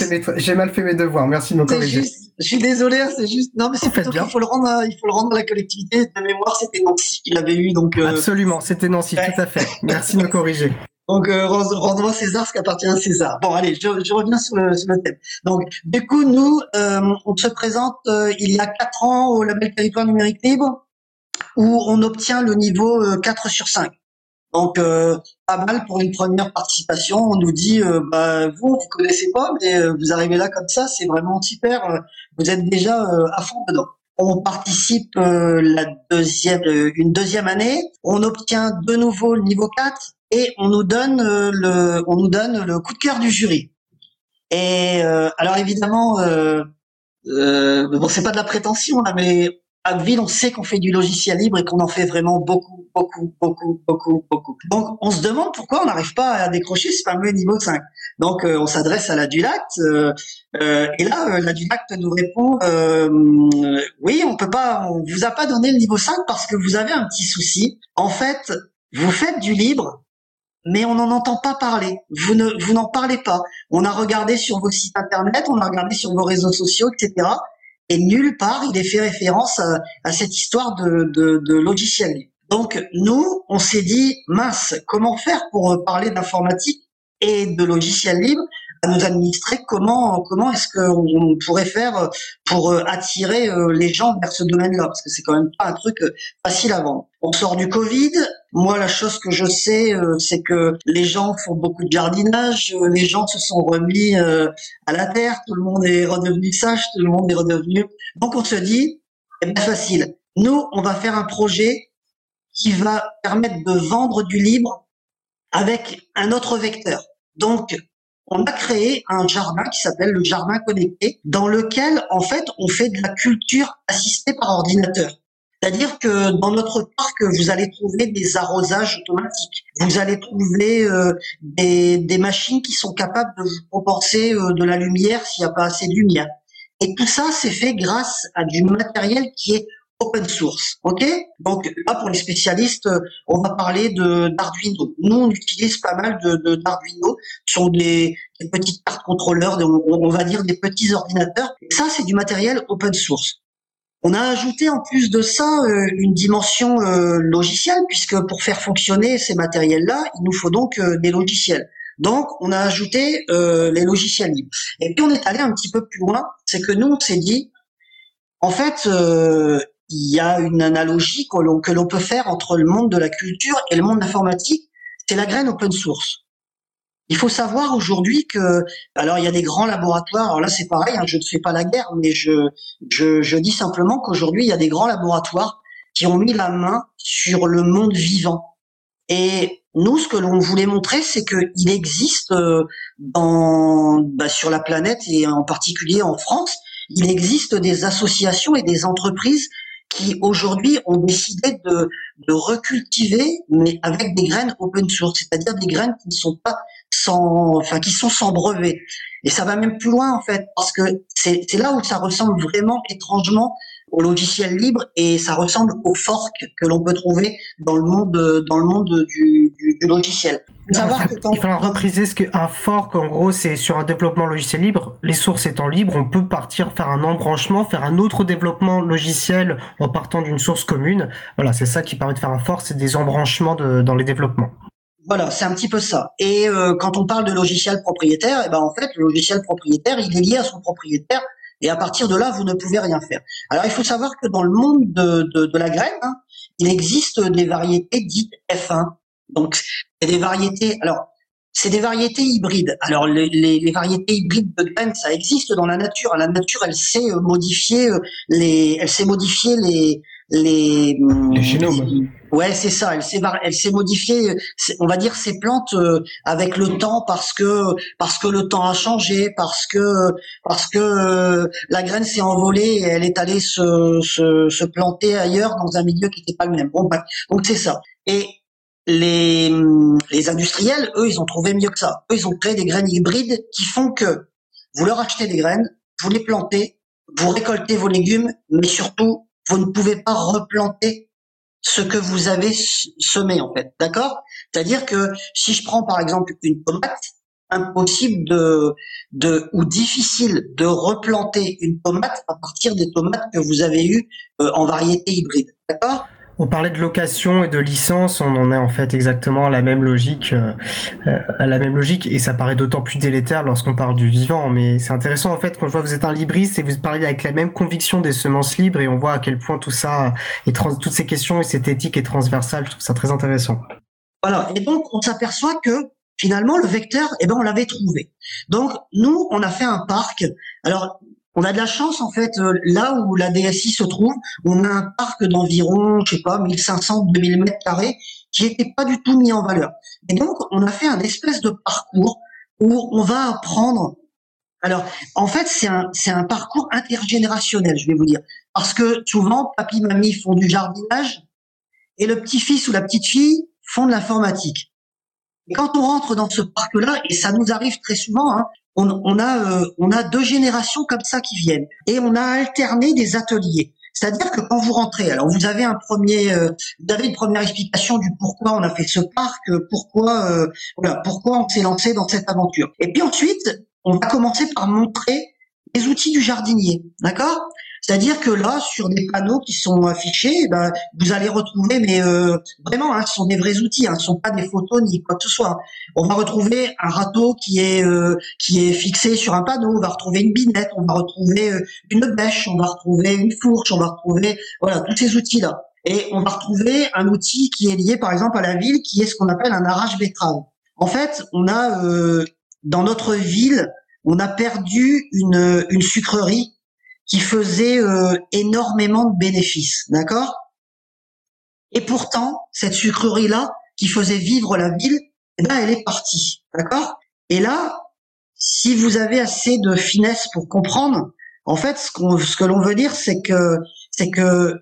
mal, fait mes devoirs. Merci de me corriger. je suis désolé, hein, c'est juste. Non, mais c'est plutôt qu'il faut le rendre, à, il faut le rendre à la collectivité. De mémoire, c'était Nancy qui l'avait eu, donc. Euh... Absolument, c'était Nancy, tout à fait. Merci de me corriger. Donc, euh, rends-moi César ce qui appartient à César. Bon, allez, je, je reviens sur le, sur le, thème. Donc, du coup, nous, euh, on se présente euh, il y a quatre ans au label Territoire numérique libre, où on obtient le niveau 4 euh, sur 5. Donc euh, pas mal pour une première participation. On nous dit euh, bah vous vous connaissez pas mais euh, vous arrivez là comme ça, c'est vraiment super. vous êtes déjà à fond dedans. On participe la deuxième une deuxième année, on obtient de nouveau le niveau 4 et on nous donne le on nous donne le coup de cœur du jury. Et alors évidemment euh, bon c'est pas de la prétention là mais à Ville, on sait qu'on fait du logiciel libre et qu'on en fait vraiment beaucoup, beaucoup, beaucoup, beaucoup, beaucoup. Donc, on se demande pourquoi on n'arrive pas à décrocher ce fameux niveau 5. Donc, euh, on s'adresse à la Dulact euh, euh, et là, la Dulact nous répond oui, on peut pas, on vous a pas donné le niveau 5 parce que vous avez un petit souci. En fait, vous faites du libre, mais on n'en entend pas parler. Vous ne, vous n'en parlez pas. On a regardé sur vos sites internet, on a regardé sur vos réseaux sociaux, etc et nulle part il est fait référence à, cette histoire de, de, de Donc nous, on s'est dit, mince, comment faire pour parler d'informatique et de logiciel libre à nos administrés comment comment est-ce qu'on pourrait faire pour euh, attirer euh, les gens vers ce domaine-là? Parce que c'est quand même pas un truc euh, facile à vendre. On sort du Covid. Moi, la chose que je sais, c'est que les gens font beaucoup de jardinage. Les gens se sont remis à la terre. Tout le monde est redevenu sage. Tout le monde est redevenu. Donc, on se dit, eh bien, facile. Nous, on va faire un projet qui va permettre de vendre du libre avec un autre vecteur. Donc, on a créé un jardin qui s'appelle le jardin connecté, dans lequel, en fait, on fait de la culture assistée par ordinateur. C'est-à-dire que dans notre parc, vous allez trouver des arrosages automatiques. Vous allez trouver euh, des, machines qui sont capables de vous proporcer euh, de la lumière s'il n'y a pas assez de lumière. Et tout ça, c'est fait grâce à du matériel qui est open source. Ok? Donc là, pour les spécialistes, on va parler de d'Arduino. Nous, on utilise pas mal de d'Arduino. Ce sont des, des petites cartes contrôleurs, on, va dire des petits ordinateurs. Ça, c'est du matériel open source. On a ajouté en plus de ça euh, une dimension euh, logicielle, puisque pour faire fonctionner ces matériels-là, il nous faut donc euh, des logiciels. Donc, on a ajouté les logiciels libres. Et puis, on est allé un petit peu plus loin, c'est que nous, on s'est dit, en fait, il y a une analogie que l'on, peut faire entre le monde de la culture et le monde informatique, c'est la graine open source. Il faut savoir aujourd'hui que, alors il y a des grands laboratoires, alors là c'est pareil, hein, je ne fais pas la guerre, mais je, je, je dis simplement qu'aujourd'hui il y a des grands laboratoires qui ont mis la main sur le monde vivant. Et nous, ce que l'on voulait montrer, c'est qu'il existe euh, dans, bah, sur la planète et en particulier en France, il existe des associations et des entreprises qui aujourd'hui ont décidé de, de recultiver, mais avec des graines open source, c'est-à-dire des graines qui ne sont pas sans, enfin qui sont sans brevet. Et ça va même plus loin en fait, parce que c'est là où ça ressemble vraiment étrangement au logiciel libre et ça ressemble au fork que l'on peut trouver dans le monde dans le monde du, du, logiciel. Il faut repriser ce qu'un fork en gros c'est sur un développement logiciel libre, les sources étant libres, on peut partir faire un embranchement, faire un autre développement logiciel en partant d'une source commune. Voilà, c'est ça qui permet de faire un fork, c'est des embranchements de, dans les développements. Voilà, c'est un petit peu ça. Et euh, quand on parle de logiciel propriétaire, et eh ben en fait, le logiciel propriétaire, il est lié à son propriétaire, et à partir de là, vous ne pouvez rien faire. Alors, il faut savoir que dans le monde de, de, de la graine, hein, il existe des variétés dites F1. Donc, c'est des variétés. Alors, c'est des variétés hybrides. Alors, les, les, les, variétés hybrides de graines, ça existe dans la nature. La nature, elle sait euh, modifier euh, les, elle sait modifier les, les, les génomes. ouais, c'est ça. Elle s'est, elle s'est modifiée. On va dire ces plantes euh, avec le temps parce que parce que le temps a changé, parce que parce que euh, la graine s'est envolée et elle est allée se, se, se planter ailleurs dans un milieu qui n'était pas le même. Bon, bah, donc c'est ça. Et les industriels, eux, ils ont trouvé mieux que ça. Eux, ils ont créé des graines hybrides qui font que vous leur achetez des graines, vous les plantez, vous récoltez vos légumes, mais surtout vous ne pouvez pas replanter ce que vous avez semé en fait, d'accord? C'est-à-dire que si je prends par exemple une tomate, impossible de, de ou difficile de replanter une tomate à partir des tomates que vous avez eues euh, en variété hybride, d'accord? On parlait de location et de licence, on en est en fait exactement à la même logique, euh, euh, à la même logique, et ça paraît d'autant plus délétère lorsqu'on parle du vivant. Mais c'est intéressant en fait quand je vois que vous êtes un libriste et vous parlez avec la même conviction des semences libres, et on voit à quel point tout ça, et toutes ces questions et cette éthique est transversale. Je trouve ça très intéressant. Voilà. Et donc on s'aperçoit que finalement le vecteur, eh ben on l'avait trouvé. Donc nous, on a fait un parc. Alors on a de la chance en fait euh, là où la DSI se trouve, on a un parc d'environ, je sais pas, 1500 2000 mètres carrés qui n'était pas du tout mis en valeur. Et donc on a fait un espèce de parcours où on va apprendre. Alors en fait c'est un un parcours intergénérationnel, je vais vous dire, parce que souvent papy mamie font du jardinage et le petit-fils ou la petite-fille font de l'informatique. Et quand on rentre dans ce parc-là, et ça nous arrive très souvent, hein, on, a, euh, on a deux générations comme ça qui viennent. Et on a alterné des ateliers. C'est-à-dire que quand vous rentrez, alors vous avez un premier, euh, une première explication du pourquoi on a fait ce parc, euh, pourquoi, voilà, pourquoi on s'est lancé dans cette aventure. Et puis ensuite, on va commencer par montrer les outils du jardinier, d'accord? C'est-à-dire que là, sur des panneaux qui sont affichés, eh ben, vous allez retrouver, mais euh, vraiment, hein, ce sont des vrais outils, hein, ce sont pas des photos ni quoi que ce soit. On va retrouver un râteau qui est euh, qui est fixé sur un panneau, on va retrouver une binette, on va retrouver euh, une bêche, on va retrouver une fourche, on va retrouver voilà tous ces outils-là. Et on va retrouver un outil qui est lié, par exemple, à la ville, qui est ce qu'on appelle un arrache betterave. En fait, on a dans notre ville, on a perdu une, une sucrerie qui faisait euh, énormément de bénéfices, d'accord? Et pourtant, cette sucrerie-là, qui faisait vivre la ville, eh ben, elle est partie, d'accord? Et là, si vous avez assez de finesse pour comprendre, en fait, ce, ce que l'on veut dire, c'est que, c'est que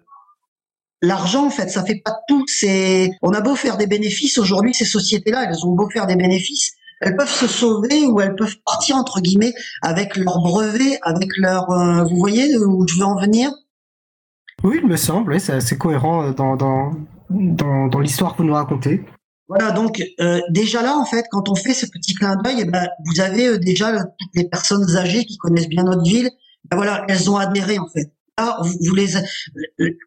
l'argent, en fait, ça fait pas tout. C'est, on a beau faire des bénéfices aujourd'hui, ces sociétés-là, elles ont beau faire des bénéfices, elles peuvent se sauver ou elles peuvent partir entre guillemets avec leur brevet, avec leur, euh, vous voyez où je veux en venir? Oui, il me semble, c'est assez cohérent euh, dans dans dans, dans l'histoire que vous nous racontez. Voilà, donc euh, déjà là, en fait, quand on fait ce petit clin d'œil, eh ben, vous avez euh, déjà toutes les personnes âgées qui connaissent bien notre ville. Ben voilà, elles ont adhéré en fait. Là, vous, vous les,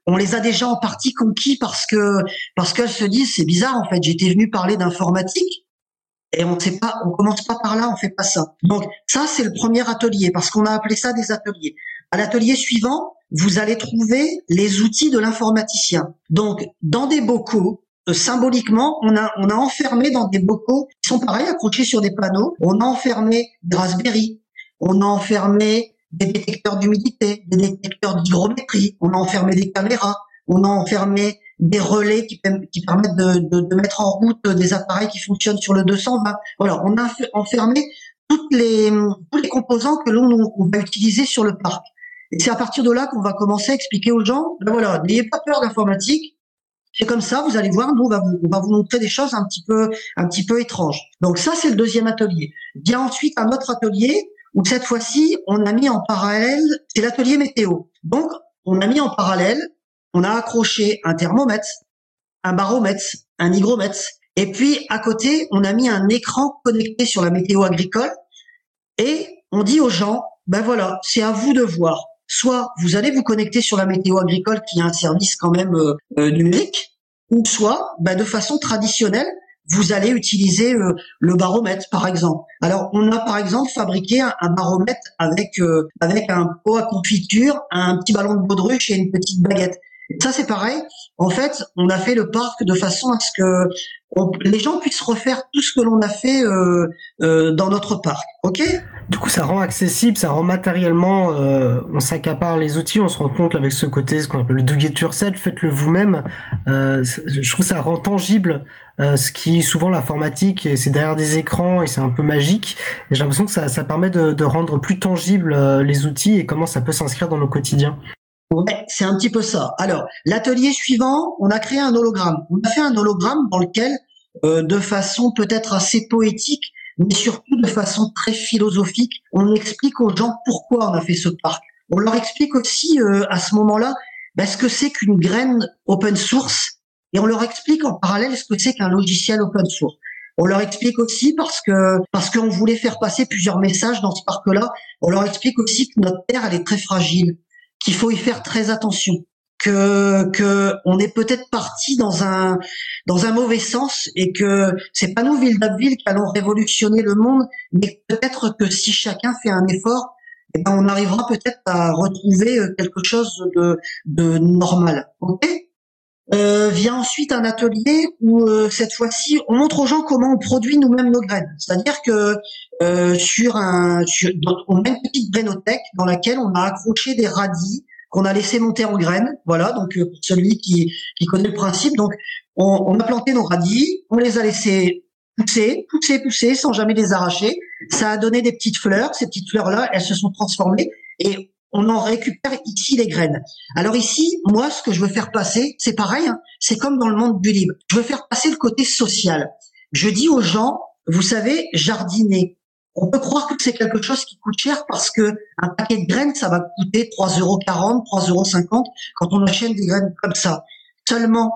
on les a déjà en partie conquis parce que parce qu'elles se disent c'est bizarre en fait. J'étais venu parler d'informatique et on ne sait pas, on commence pas par là, on fait pas ça. Donc ça c'est le premier atelier parce qu'on a appelé ça des ateliers. À l'atelier suivant, vous allez trouver les outils de l'informaticien. Donc dans des bocaux, euh, symboliquement, on a, on a enfermé dans des bocaux qui sont pareils, accrochés sur des panneaux, on a enfermé des Raspberry, on a enfermé des détecteurs d'humidité, des détecteurs d'hygrométrie, on a enfermé des caméras, on a enfermé des relais qui, permettent de, mettre en route des appareils qui fonctionnent sur le 220. Voilà, on a enfermé toutes les, tous les composants que l'on va utiliser sur le parc. Et c'est à partir de là qu'on va commencer à expliquer aux gens, ben voilà, n'ayez pas peur d'informatique, c'est comme ça, vous allez voir, nous, on va vous, montrer des choses un petit peu, un petit peu étranges. Donc ça, c'est le deuxième atelier. Vient ensuite un autre atelier où cette fois-ci, on a mis en parallèle, c'est l'atelier météo. Donc, on a mis en parallèle, on a accroché un thermomètre, un baromètre, un hygromètre, et puis à côté, on a mis un écran connecté sur la météo agricole, et on dit aux gens, ben voilà, c'est à vous de voir soit vous allez vous connecter sur la météo agricole qui est un service quand même euh, euh, numérique, ou soit bah, de façon traditionnelle, vous allez utiliser euh, le baromètre par exemple. Alors on a par exemple fabriqué un, baromètre avec avec un pot à confiture, un petit ballon de baudruche et une petite baguette. Ça c'est pareil. En fait, on a fait le parc de façon à ce que les gens puissent refaire tout ce que l'on a fait dans notre parc. Ok? Du coup, ça rend accessible, ça rend matériellement, euh, on s'accapare les outils, on se rend compte avec ce côté, ce qu'on appelle le do it yourself, faites-le vous-même. Euh, je trouve ça rend tangible euh, ce qui souvent l'informatique, c'est derrière des écrans et c'est un peu magique. J'ai l'impression que ça, ça permet de, de, rendre plus tangible euh, les outils et comment ça peut s'inscrire dans nos quotidiens. Ouais, c'est un petit peu ça. Alors, l'atelier suivant, on a créé un hologramme. On a fait un hologramme dans lequel, euh, de façon peut-être assez poétique, mais surtout de façon très philosophique. On explique aux gens pourquoi on a fait ce parc. On leur explique aussi euh, à ce moment-là ben, ce que c'est qu'une graine open source et on leur explique en parallèle ce que c'est qu'un logiciel open source. On leur explique aussi parce que parce qu'on voulait faire passer plusieurs messages dans ce parc-là. On leur explique aussi que notre terre elle est très fragile, qu'il faut y faire très attention que que on est peut-être parti dans un dans un mauvais sens et que c'est pas nous ville d'Abbeville qui allons révolutionner le monde, mais peut-être que si chacun fait un effort, eh ben on arrivera peut-être à retrouver euh, quelque chose de de normal. Ok? Euh, vient ensuite un atelier où euh, cette fois-ci on montre aux gens comment on produit nous-mêmes nos graines. C'est-à-dire que euh, sur un sur, on a une petite grainothèque dans laquelle on a accroché des radis qu'on a laissé monter en graines. Voilà, donc euh, pour celui qui, qui connaît le principe, donc on, on, a planté nos radis, on les a laissés pousser, pousser, pousser, sans jamais les arracher. Ça a donné des petites fleurs. Ces petites fleurs-là, elles se sont transformées et on en récupère ici les graines. Alors ici, moi, ce que je veux faire passer, c'est pareil, hein, c'est comme dans le monde du libre. Je veux faire passer le côté social. Je dis aux gens, vous savez, jardiner, on peut croire que c'est quelque chose qui coûte cher parce que un paquet de graines, ça va coûter 3,40 euros, 3,50 euros quand on achète des graines comme ça. Seulement,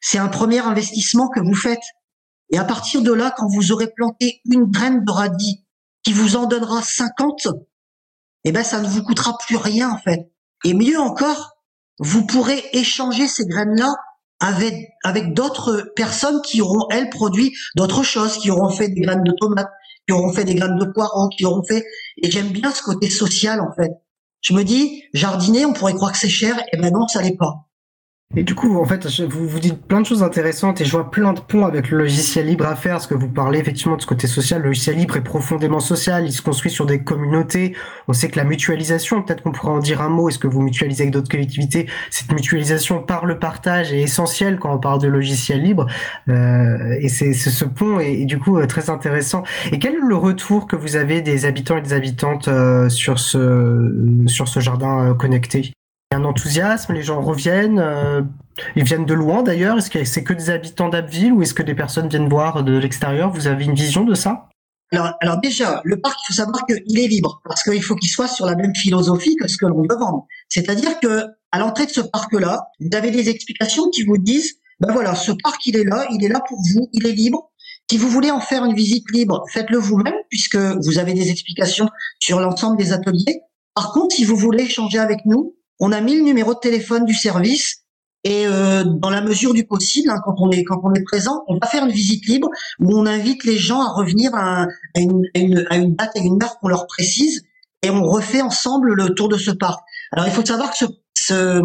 c'est un premier investissement que vous faites. Et à partir de là, quand vous aurez planté une graine de radis qui vous en donnera 50, eh ben, ça ne vous coûtera plus rien, en fait. Et mieux encore, vous pourrez échanger ces graines-là avec, avec d'autres personnes qui auront, elles, produit d'autres choses, qui auront fait des graines de tomates, qui auront fait des graines de poireaux, qui auront fait. Et j'aime bien ce côté social en fait. Je me dis, jardiner, on pourrait croire que c'est cher, et non, ça l'est pas. Et du coup, en fait, vous, vous dites plein de choses intéressantes et je vois plein de ponts avec le logiciel libre à faire, parce que vous parlez effectivement de ce côté social. Le logiciel libre est profondément social, il se construit sur des communautés. On sait que la mutualisation, peut-être qu'on pourrait en dire un mot, est-ce que vous mutualisez avec d'autres collectivités? Cette mutualisation par le partage est essentielle quand on parle de logiciel libre. Euh, et c'est ce pont est, du coup euh, très intéressant. Et quel est le retour que vous avez des habitants et des habitantes euh, sur, ce, sur ce jardin euh, connecté? Un enthousiasme, les gens reviennent, euh, ils viennent de loin d'ailleurs. Est-ce que c'est que des habitants d'Abbeville ou est-ce que des personnes viennent voir de l'extérieur? Vous avez une vision de ça? Alors, déjà, le parc, il faut savoir qu'il est libre parce qu'il faut qu'il soit sur la même philosophie que ce que l'on veut vendre. C'est-à-dire que à l'entrée de ce parc-là, vous avez des explications qui vous disent, ben voilà, ce parc, il est là, il est là pour vous, il est libre. Si vous voulez en faire une visite libre, faites-le vous-même puisque vous avez des explications sur l'ensemble des ateliers. Par contre, si vous voulez échanger avec nous, on a mis le numéro de téléphone du service et euh, dans la mesure du possible, hein, quand on est quand on est présent, on va faire une visite libre où on invite les gens à revenir à, une, à une, date et une heure qu'on leur précise et on refait ensemble le tour de ce parc. Alors il faut savoir que ce, ce,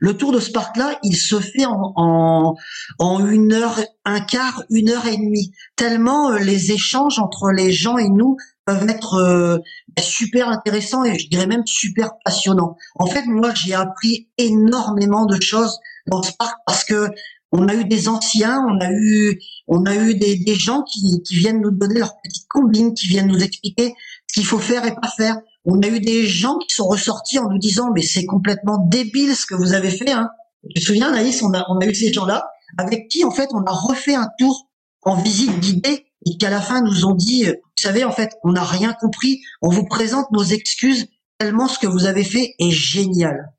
le tour de ce parc-là, il se fait en, en, en, une heure, un quart, une heure et demie. Tellement euh, les échanges entre les gens et nous peuvent être euh, super intéressants et je dirais même super passionnants. En fait, moi, j'ai appris énormément de choses dans ce parc parce que on a eu des anciens, on a eu, on a eu des, des gens qui, qui viennent nous donner leurs petites combines, qui viennent nous expliquer ce qu'il faut faire et pas faire. On a eu des gens qui sont ressortis en nous disant mais c'est complètement débile ce que vous avez fait. Hein. Je me souviens, Naïs, on a, on a eu ces gens-là avec qui en fait on a refait un tour en visite guidée et qui à la fin nous ont dit, vous savez en fait on n'a rien compris, on vous présente nos excuses tellement ce que vous avez fait est génial.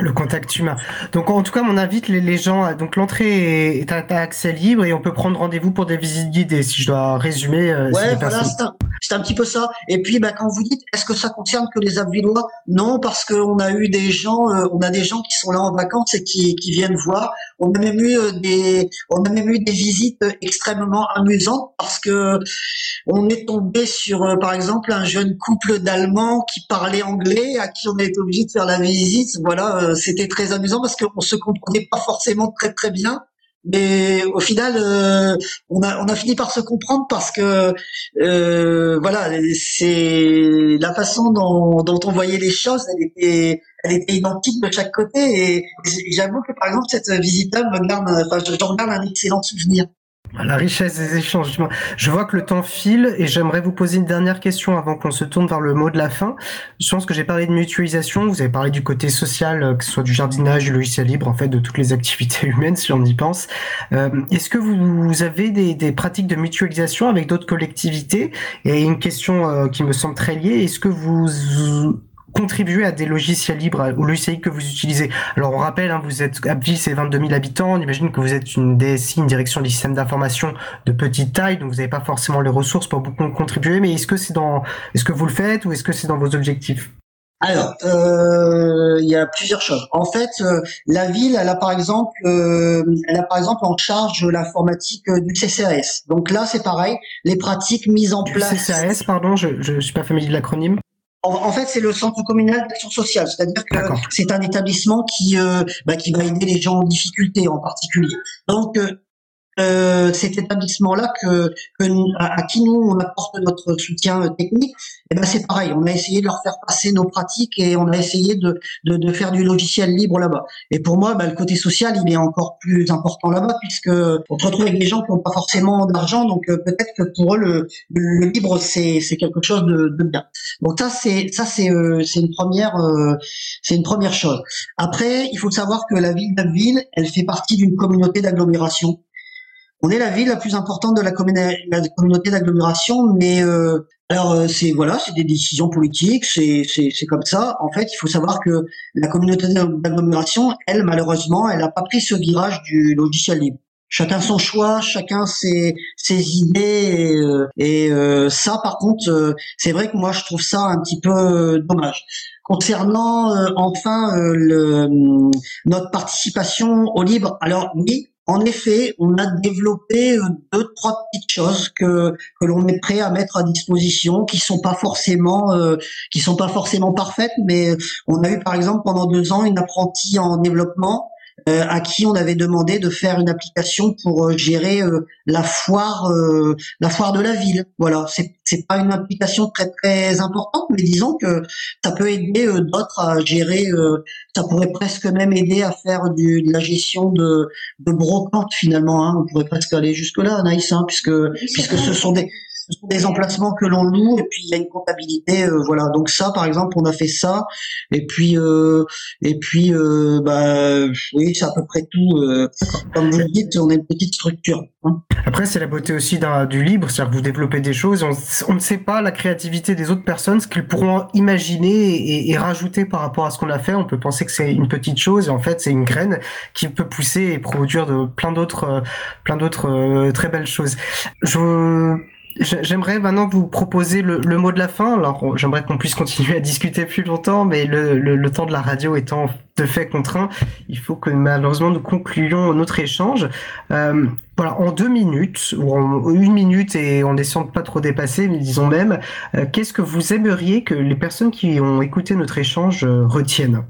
Le contact humain. Donc en tout cas, on invite les, les gens. À, donc l'entrée est à, accès libre et on peut prendre rendez-vous pour des visites guidées. Si je dois résumer. Euh, ouais, voilà, c'est un, petit peu ça. Et puis, bah, quand vous dites, est-ce que ça concerne que les Abbvillois Non, parce qu'on a eu des gens, euh, on a des gens qui sont là en vacances et qui, qui viennent voir. On a même eu euh, des, on a même eu des visites extrêmement amusantes parce que on est tombé sur, par exemple, un jeune couple d'Allemands qui parlait anglais à qui on été obligé de faire la visite. Voilà euh, c'était très amusant parce qu'on se comprenait pas forcément très très bien. Mais au final, euh, on, a, on a fini par se comprendre parce que euh, voilà, c'est la façon dont, dont on voyait les choses, elle était, elle était identique de chaque côté. Et j'avoue que par exemple cette visite-là me garde, enfin, j'en garde un excellent souvenir. La richesse des échanges. Je vois que le temps file et j'aimerais vous poser une dernière question avant qu'on se tourne vers le mot de la fin. Je pense que j'ai parlé de mutualisation, vous avez parlé du côté social, euh, que ce soit du jardinage, du logiciel libre, en fait, de toutes les activités humaines, si on y pense. Euh, Est-ce que vous, avez des, des, pratiques de mutualisation avec d'autres collectivités? Et une question euh, qui me semble très liée, est-ce que vous contribuer à des logiciels libres ou logiciels que vous utilisez. Alors on rappelle, hein, vous êtes Abville, c'est 22 000 habitants. On imagine que vous êtes une DSI, une direction des systèmes d'information de petite taille, donc vous n'avez pas forcément les ressources pour beaucoup contribuer. Mais est-ce que c'est dans, est-ce que vous le faites ou est-ce que c'est dans vos objectifs? Alors, euh, il y a plusieurs choses. En fait, euh, la ville, elle a par exemple, euh, elle a par exemple en charge l'informatique du CCAS. Donc là, c'est pareil, les pratiques mises en place. CCAS, pardon, je je suis pas familier de l'acronyme. En, fait, c'est le centre communal d'action sociale, c'est-à-dire que c'est un établissement qui euh, bah, qui va aider les gens en difficulté en particulier. Donc, euh, euh, cet établissement-là que, à, qui nous on apporte notre soutien euh, technique, et eh ben c'est pareil. On a essayé de leur faire passer nos pratiques et on a essayé de, de, de faire du logiciel libre là-bas. Et pour moi, ben, le côté social, il est encore plus important là-bas puisque on se retrouve avec des gens qui n'ont pas forcément d'argent, donc euh, peut-être que pour eux le, le libre c'est c'est quelque chose de, de bien. Donc ça c'est ça c'est euh, c'est une première c'est une première chose. Après, il faut savoir que la ville d'Abbeville, elle fait partie d'une communauté d'agglomération on est la ville la plus importante de la, communauté d'agglomération, mais euh, alors euh, c'est voilà, c'est des décisions politiques, c'est c'est comme ça. En fait, il faut savoir que la communauté d'agglomération, elle malheureusement, elle n'a pas pris ce virage du logiciel libre. Chacun son choix, chacun ses, ses idées et, euh, ça, par contre, c'est vrai que moi je trouve ça un petit peu dommage. Concernant enfin le, notre participation au libre, alors oui, en effet, on a développé euh, deux, trois petites choses que, l'on est prêt à mettre à disposition, qui sont pas forcément, euh, qui sont pas forcément parfaites, mais on a eu par exemple pendant deux ans une apprentie en développement euh, à qui on avait demandé de faire une application pour euh, gérer euh, la foire, la foire de la ville. Voilà, c'est c'est pas une application très très importante, mais disons que ça peut aider d'autres à gérer. ça pourrait presque même aider à faire du, de la gestion de, de brocante finalement. Hein. On pourrait presque aller jusque là, Anaïs, hein, puisque puisque ce sont des ce sont des emplacements que l'on loue et puis il y a une comptabilité, euh, voilà. Donc ça, par exemple, on a fait ça et puis euh, et puis euh, bah oui, c'est à peu près tout. Euh, comme vous le dites, on est une petite structure. hein. Après, c'est la beauté aussi du libre, c'est-à-dire que vous développez des choses, on, ne sait pas la créativité des autres personnes, ce qu'ils pourront imaginer et, et rajouter par rapport à ce qu'on a fait. On peut penser que c'est une petite chose, et en fait, c'est une graine qui peut pousser et produire de plein d'autres, euh, plein d'autres euh, très belles choses. Je- J'aimerais maintenant vous proposer le, mot de la fin. Alors, j'aimerais qu'on puisse continuer à discuter plus longtemps, mais le temps de la radio étant de fait contraint, il faut que malheureusement nous concluions notre échange. Euh, voilà, en deux minutes, ou en une minute et en essayant de pas trop dépasser, mais disons même, euh, qu'est-ce que vous aimeriez que les personnes qui ont écouté notre échange euh, retiennent?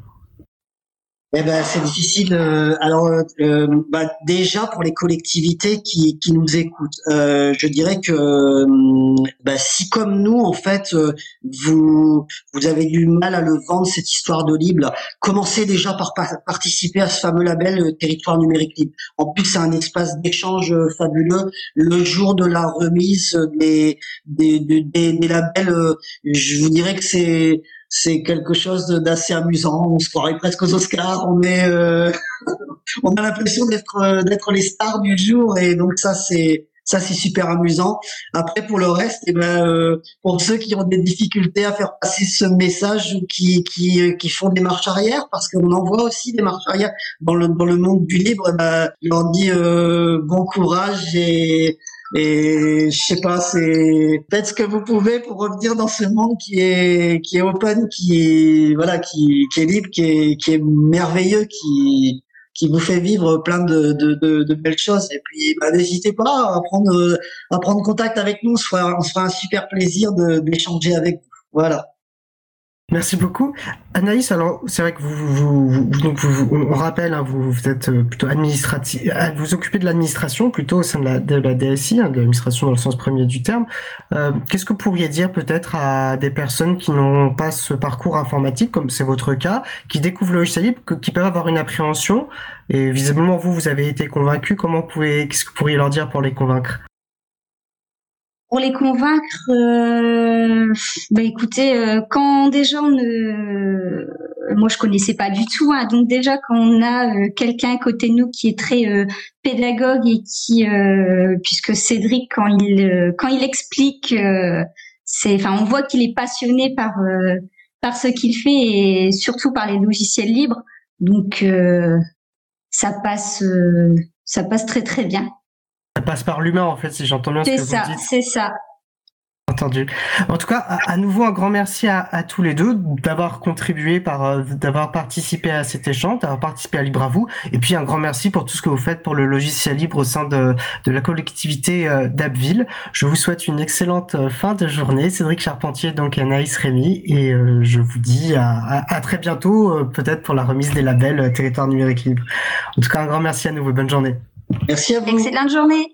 Eh ben, c'est difficile. euh, alors, euh, bah, déjà pour les collectivités qui, qui nous écoutent, euh, je dirais que euh, bah, si comme nous, en fait, euh, vous vous avez du mal à le vendre cette histoire de libre, commencez déjà par pa- participer à ce fameux label Territoire numérique libre. En plus, c'est un espace d'échange fabuleux. Le jour de la remise des des, des, des- labels, je vous dirais que c'est c'est quelque chose d'assez amusant. On se croirait presque aux Oscars. On est, euh, on a l'impression d'être euh, d'être les stars du jour et donc ça c'est ça c'est super amusant. Après pour le reste, eh ben euh, pour ceux qui ont des difficultés à faire passer ce message ou qui qui euh, qui font des marches arrière parce qu'on en voit aussi des marches arrière dans le dans le monde du libre, eh ben, je leur dis euh, bon courage et et je sais pas, c'est faites ce que vous pouvez pour revenir dans ce monde qui est qui est open, qui est voilà, qui, qui est libre, qui est qui est merveilleux, qui qui vous fait vivre plein de, de, de, de belles choses. Et puis, bah, n'hésitez pas à prendre à prendre contact avec nous. On se fera on se fera un super plaisir d'échanger avec vous. Voilà. Merci beaucoup. Anaïs, alors c'est vrai que vous, vous, vous- donc vous- on rappelle, hein, vous, vous êtes euh, plutôt administratif, euh, vous occupez de l'administration plutôt au sein de la, de la DSI, hein, de l'administration dans le sens premier du terme. Euh, Qu'est-ce que vous pourriez dire peut-être à des personnes qui n'ont pas ce parcours informatique, comme c'est votre cas, qui découvrent le logiciel libre, qui peuvent avoir une appréhension, et visiblement vous, vous avez été convaincu. Comment pouvez, qu'est-ce que vous pourriez leur dire pour les convaincre? Pour les convaincre, euh, bah écoutez, euh, quand déjà on ne, moi je connaissais pas du tout, hein, donc déjà quand on a euh, quelqu'un côté nous qui est très euh, pédagogue et qui, puisque Cédric quand il quand il explique, c'est, enfin on voit qu'il est passionné par par ce qu'il fait et surtout par les logiciels libres, donc ça passe ça passe très très bien. Ça passe par l'humain en fait, si j'entends bien ce C'est que vous ça, dites. c'est ça. Entendu. En tout cas, à, à nouveau un grand merci à, à tous les deux d'avoir contribué, par, euh, d'avoir participé à cet échange, d'avoir participé à Libre à vous, et puis un grand merci pour tout ce que vous faites pour le logiciel libre au sein de, de la collectivité euh, d'Abbeville. Je vous souhaite une excellente euh, fin de journée, Cédric Charpentier, donc Anaïs Rémy, et euh, je vous dis à, à, très bientôt, euh, peut-être pour la remise des labels Territoire numérique libre. En tout cas, un grand merci à nouveau, bonne journée. Merci à vous. Excellente journée.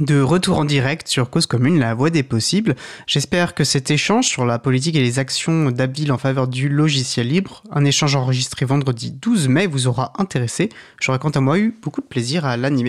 De retour en direct sur Cause Commune, la voix des possibles. J'espère que cet échange sur la politique et les actions d'Abbeville en faveur du logiciel libre, un échange enregistré vendredi 12 mai, vous aura intéressé. J'aurais quant à moi eu beaucoup de plaisir à l'animer.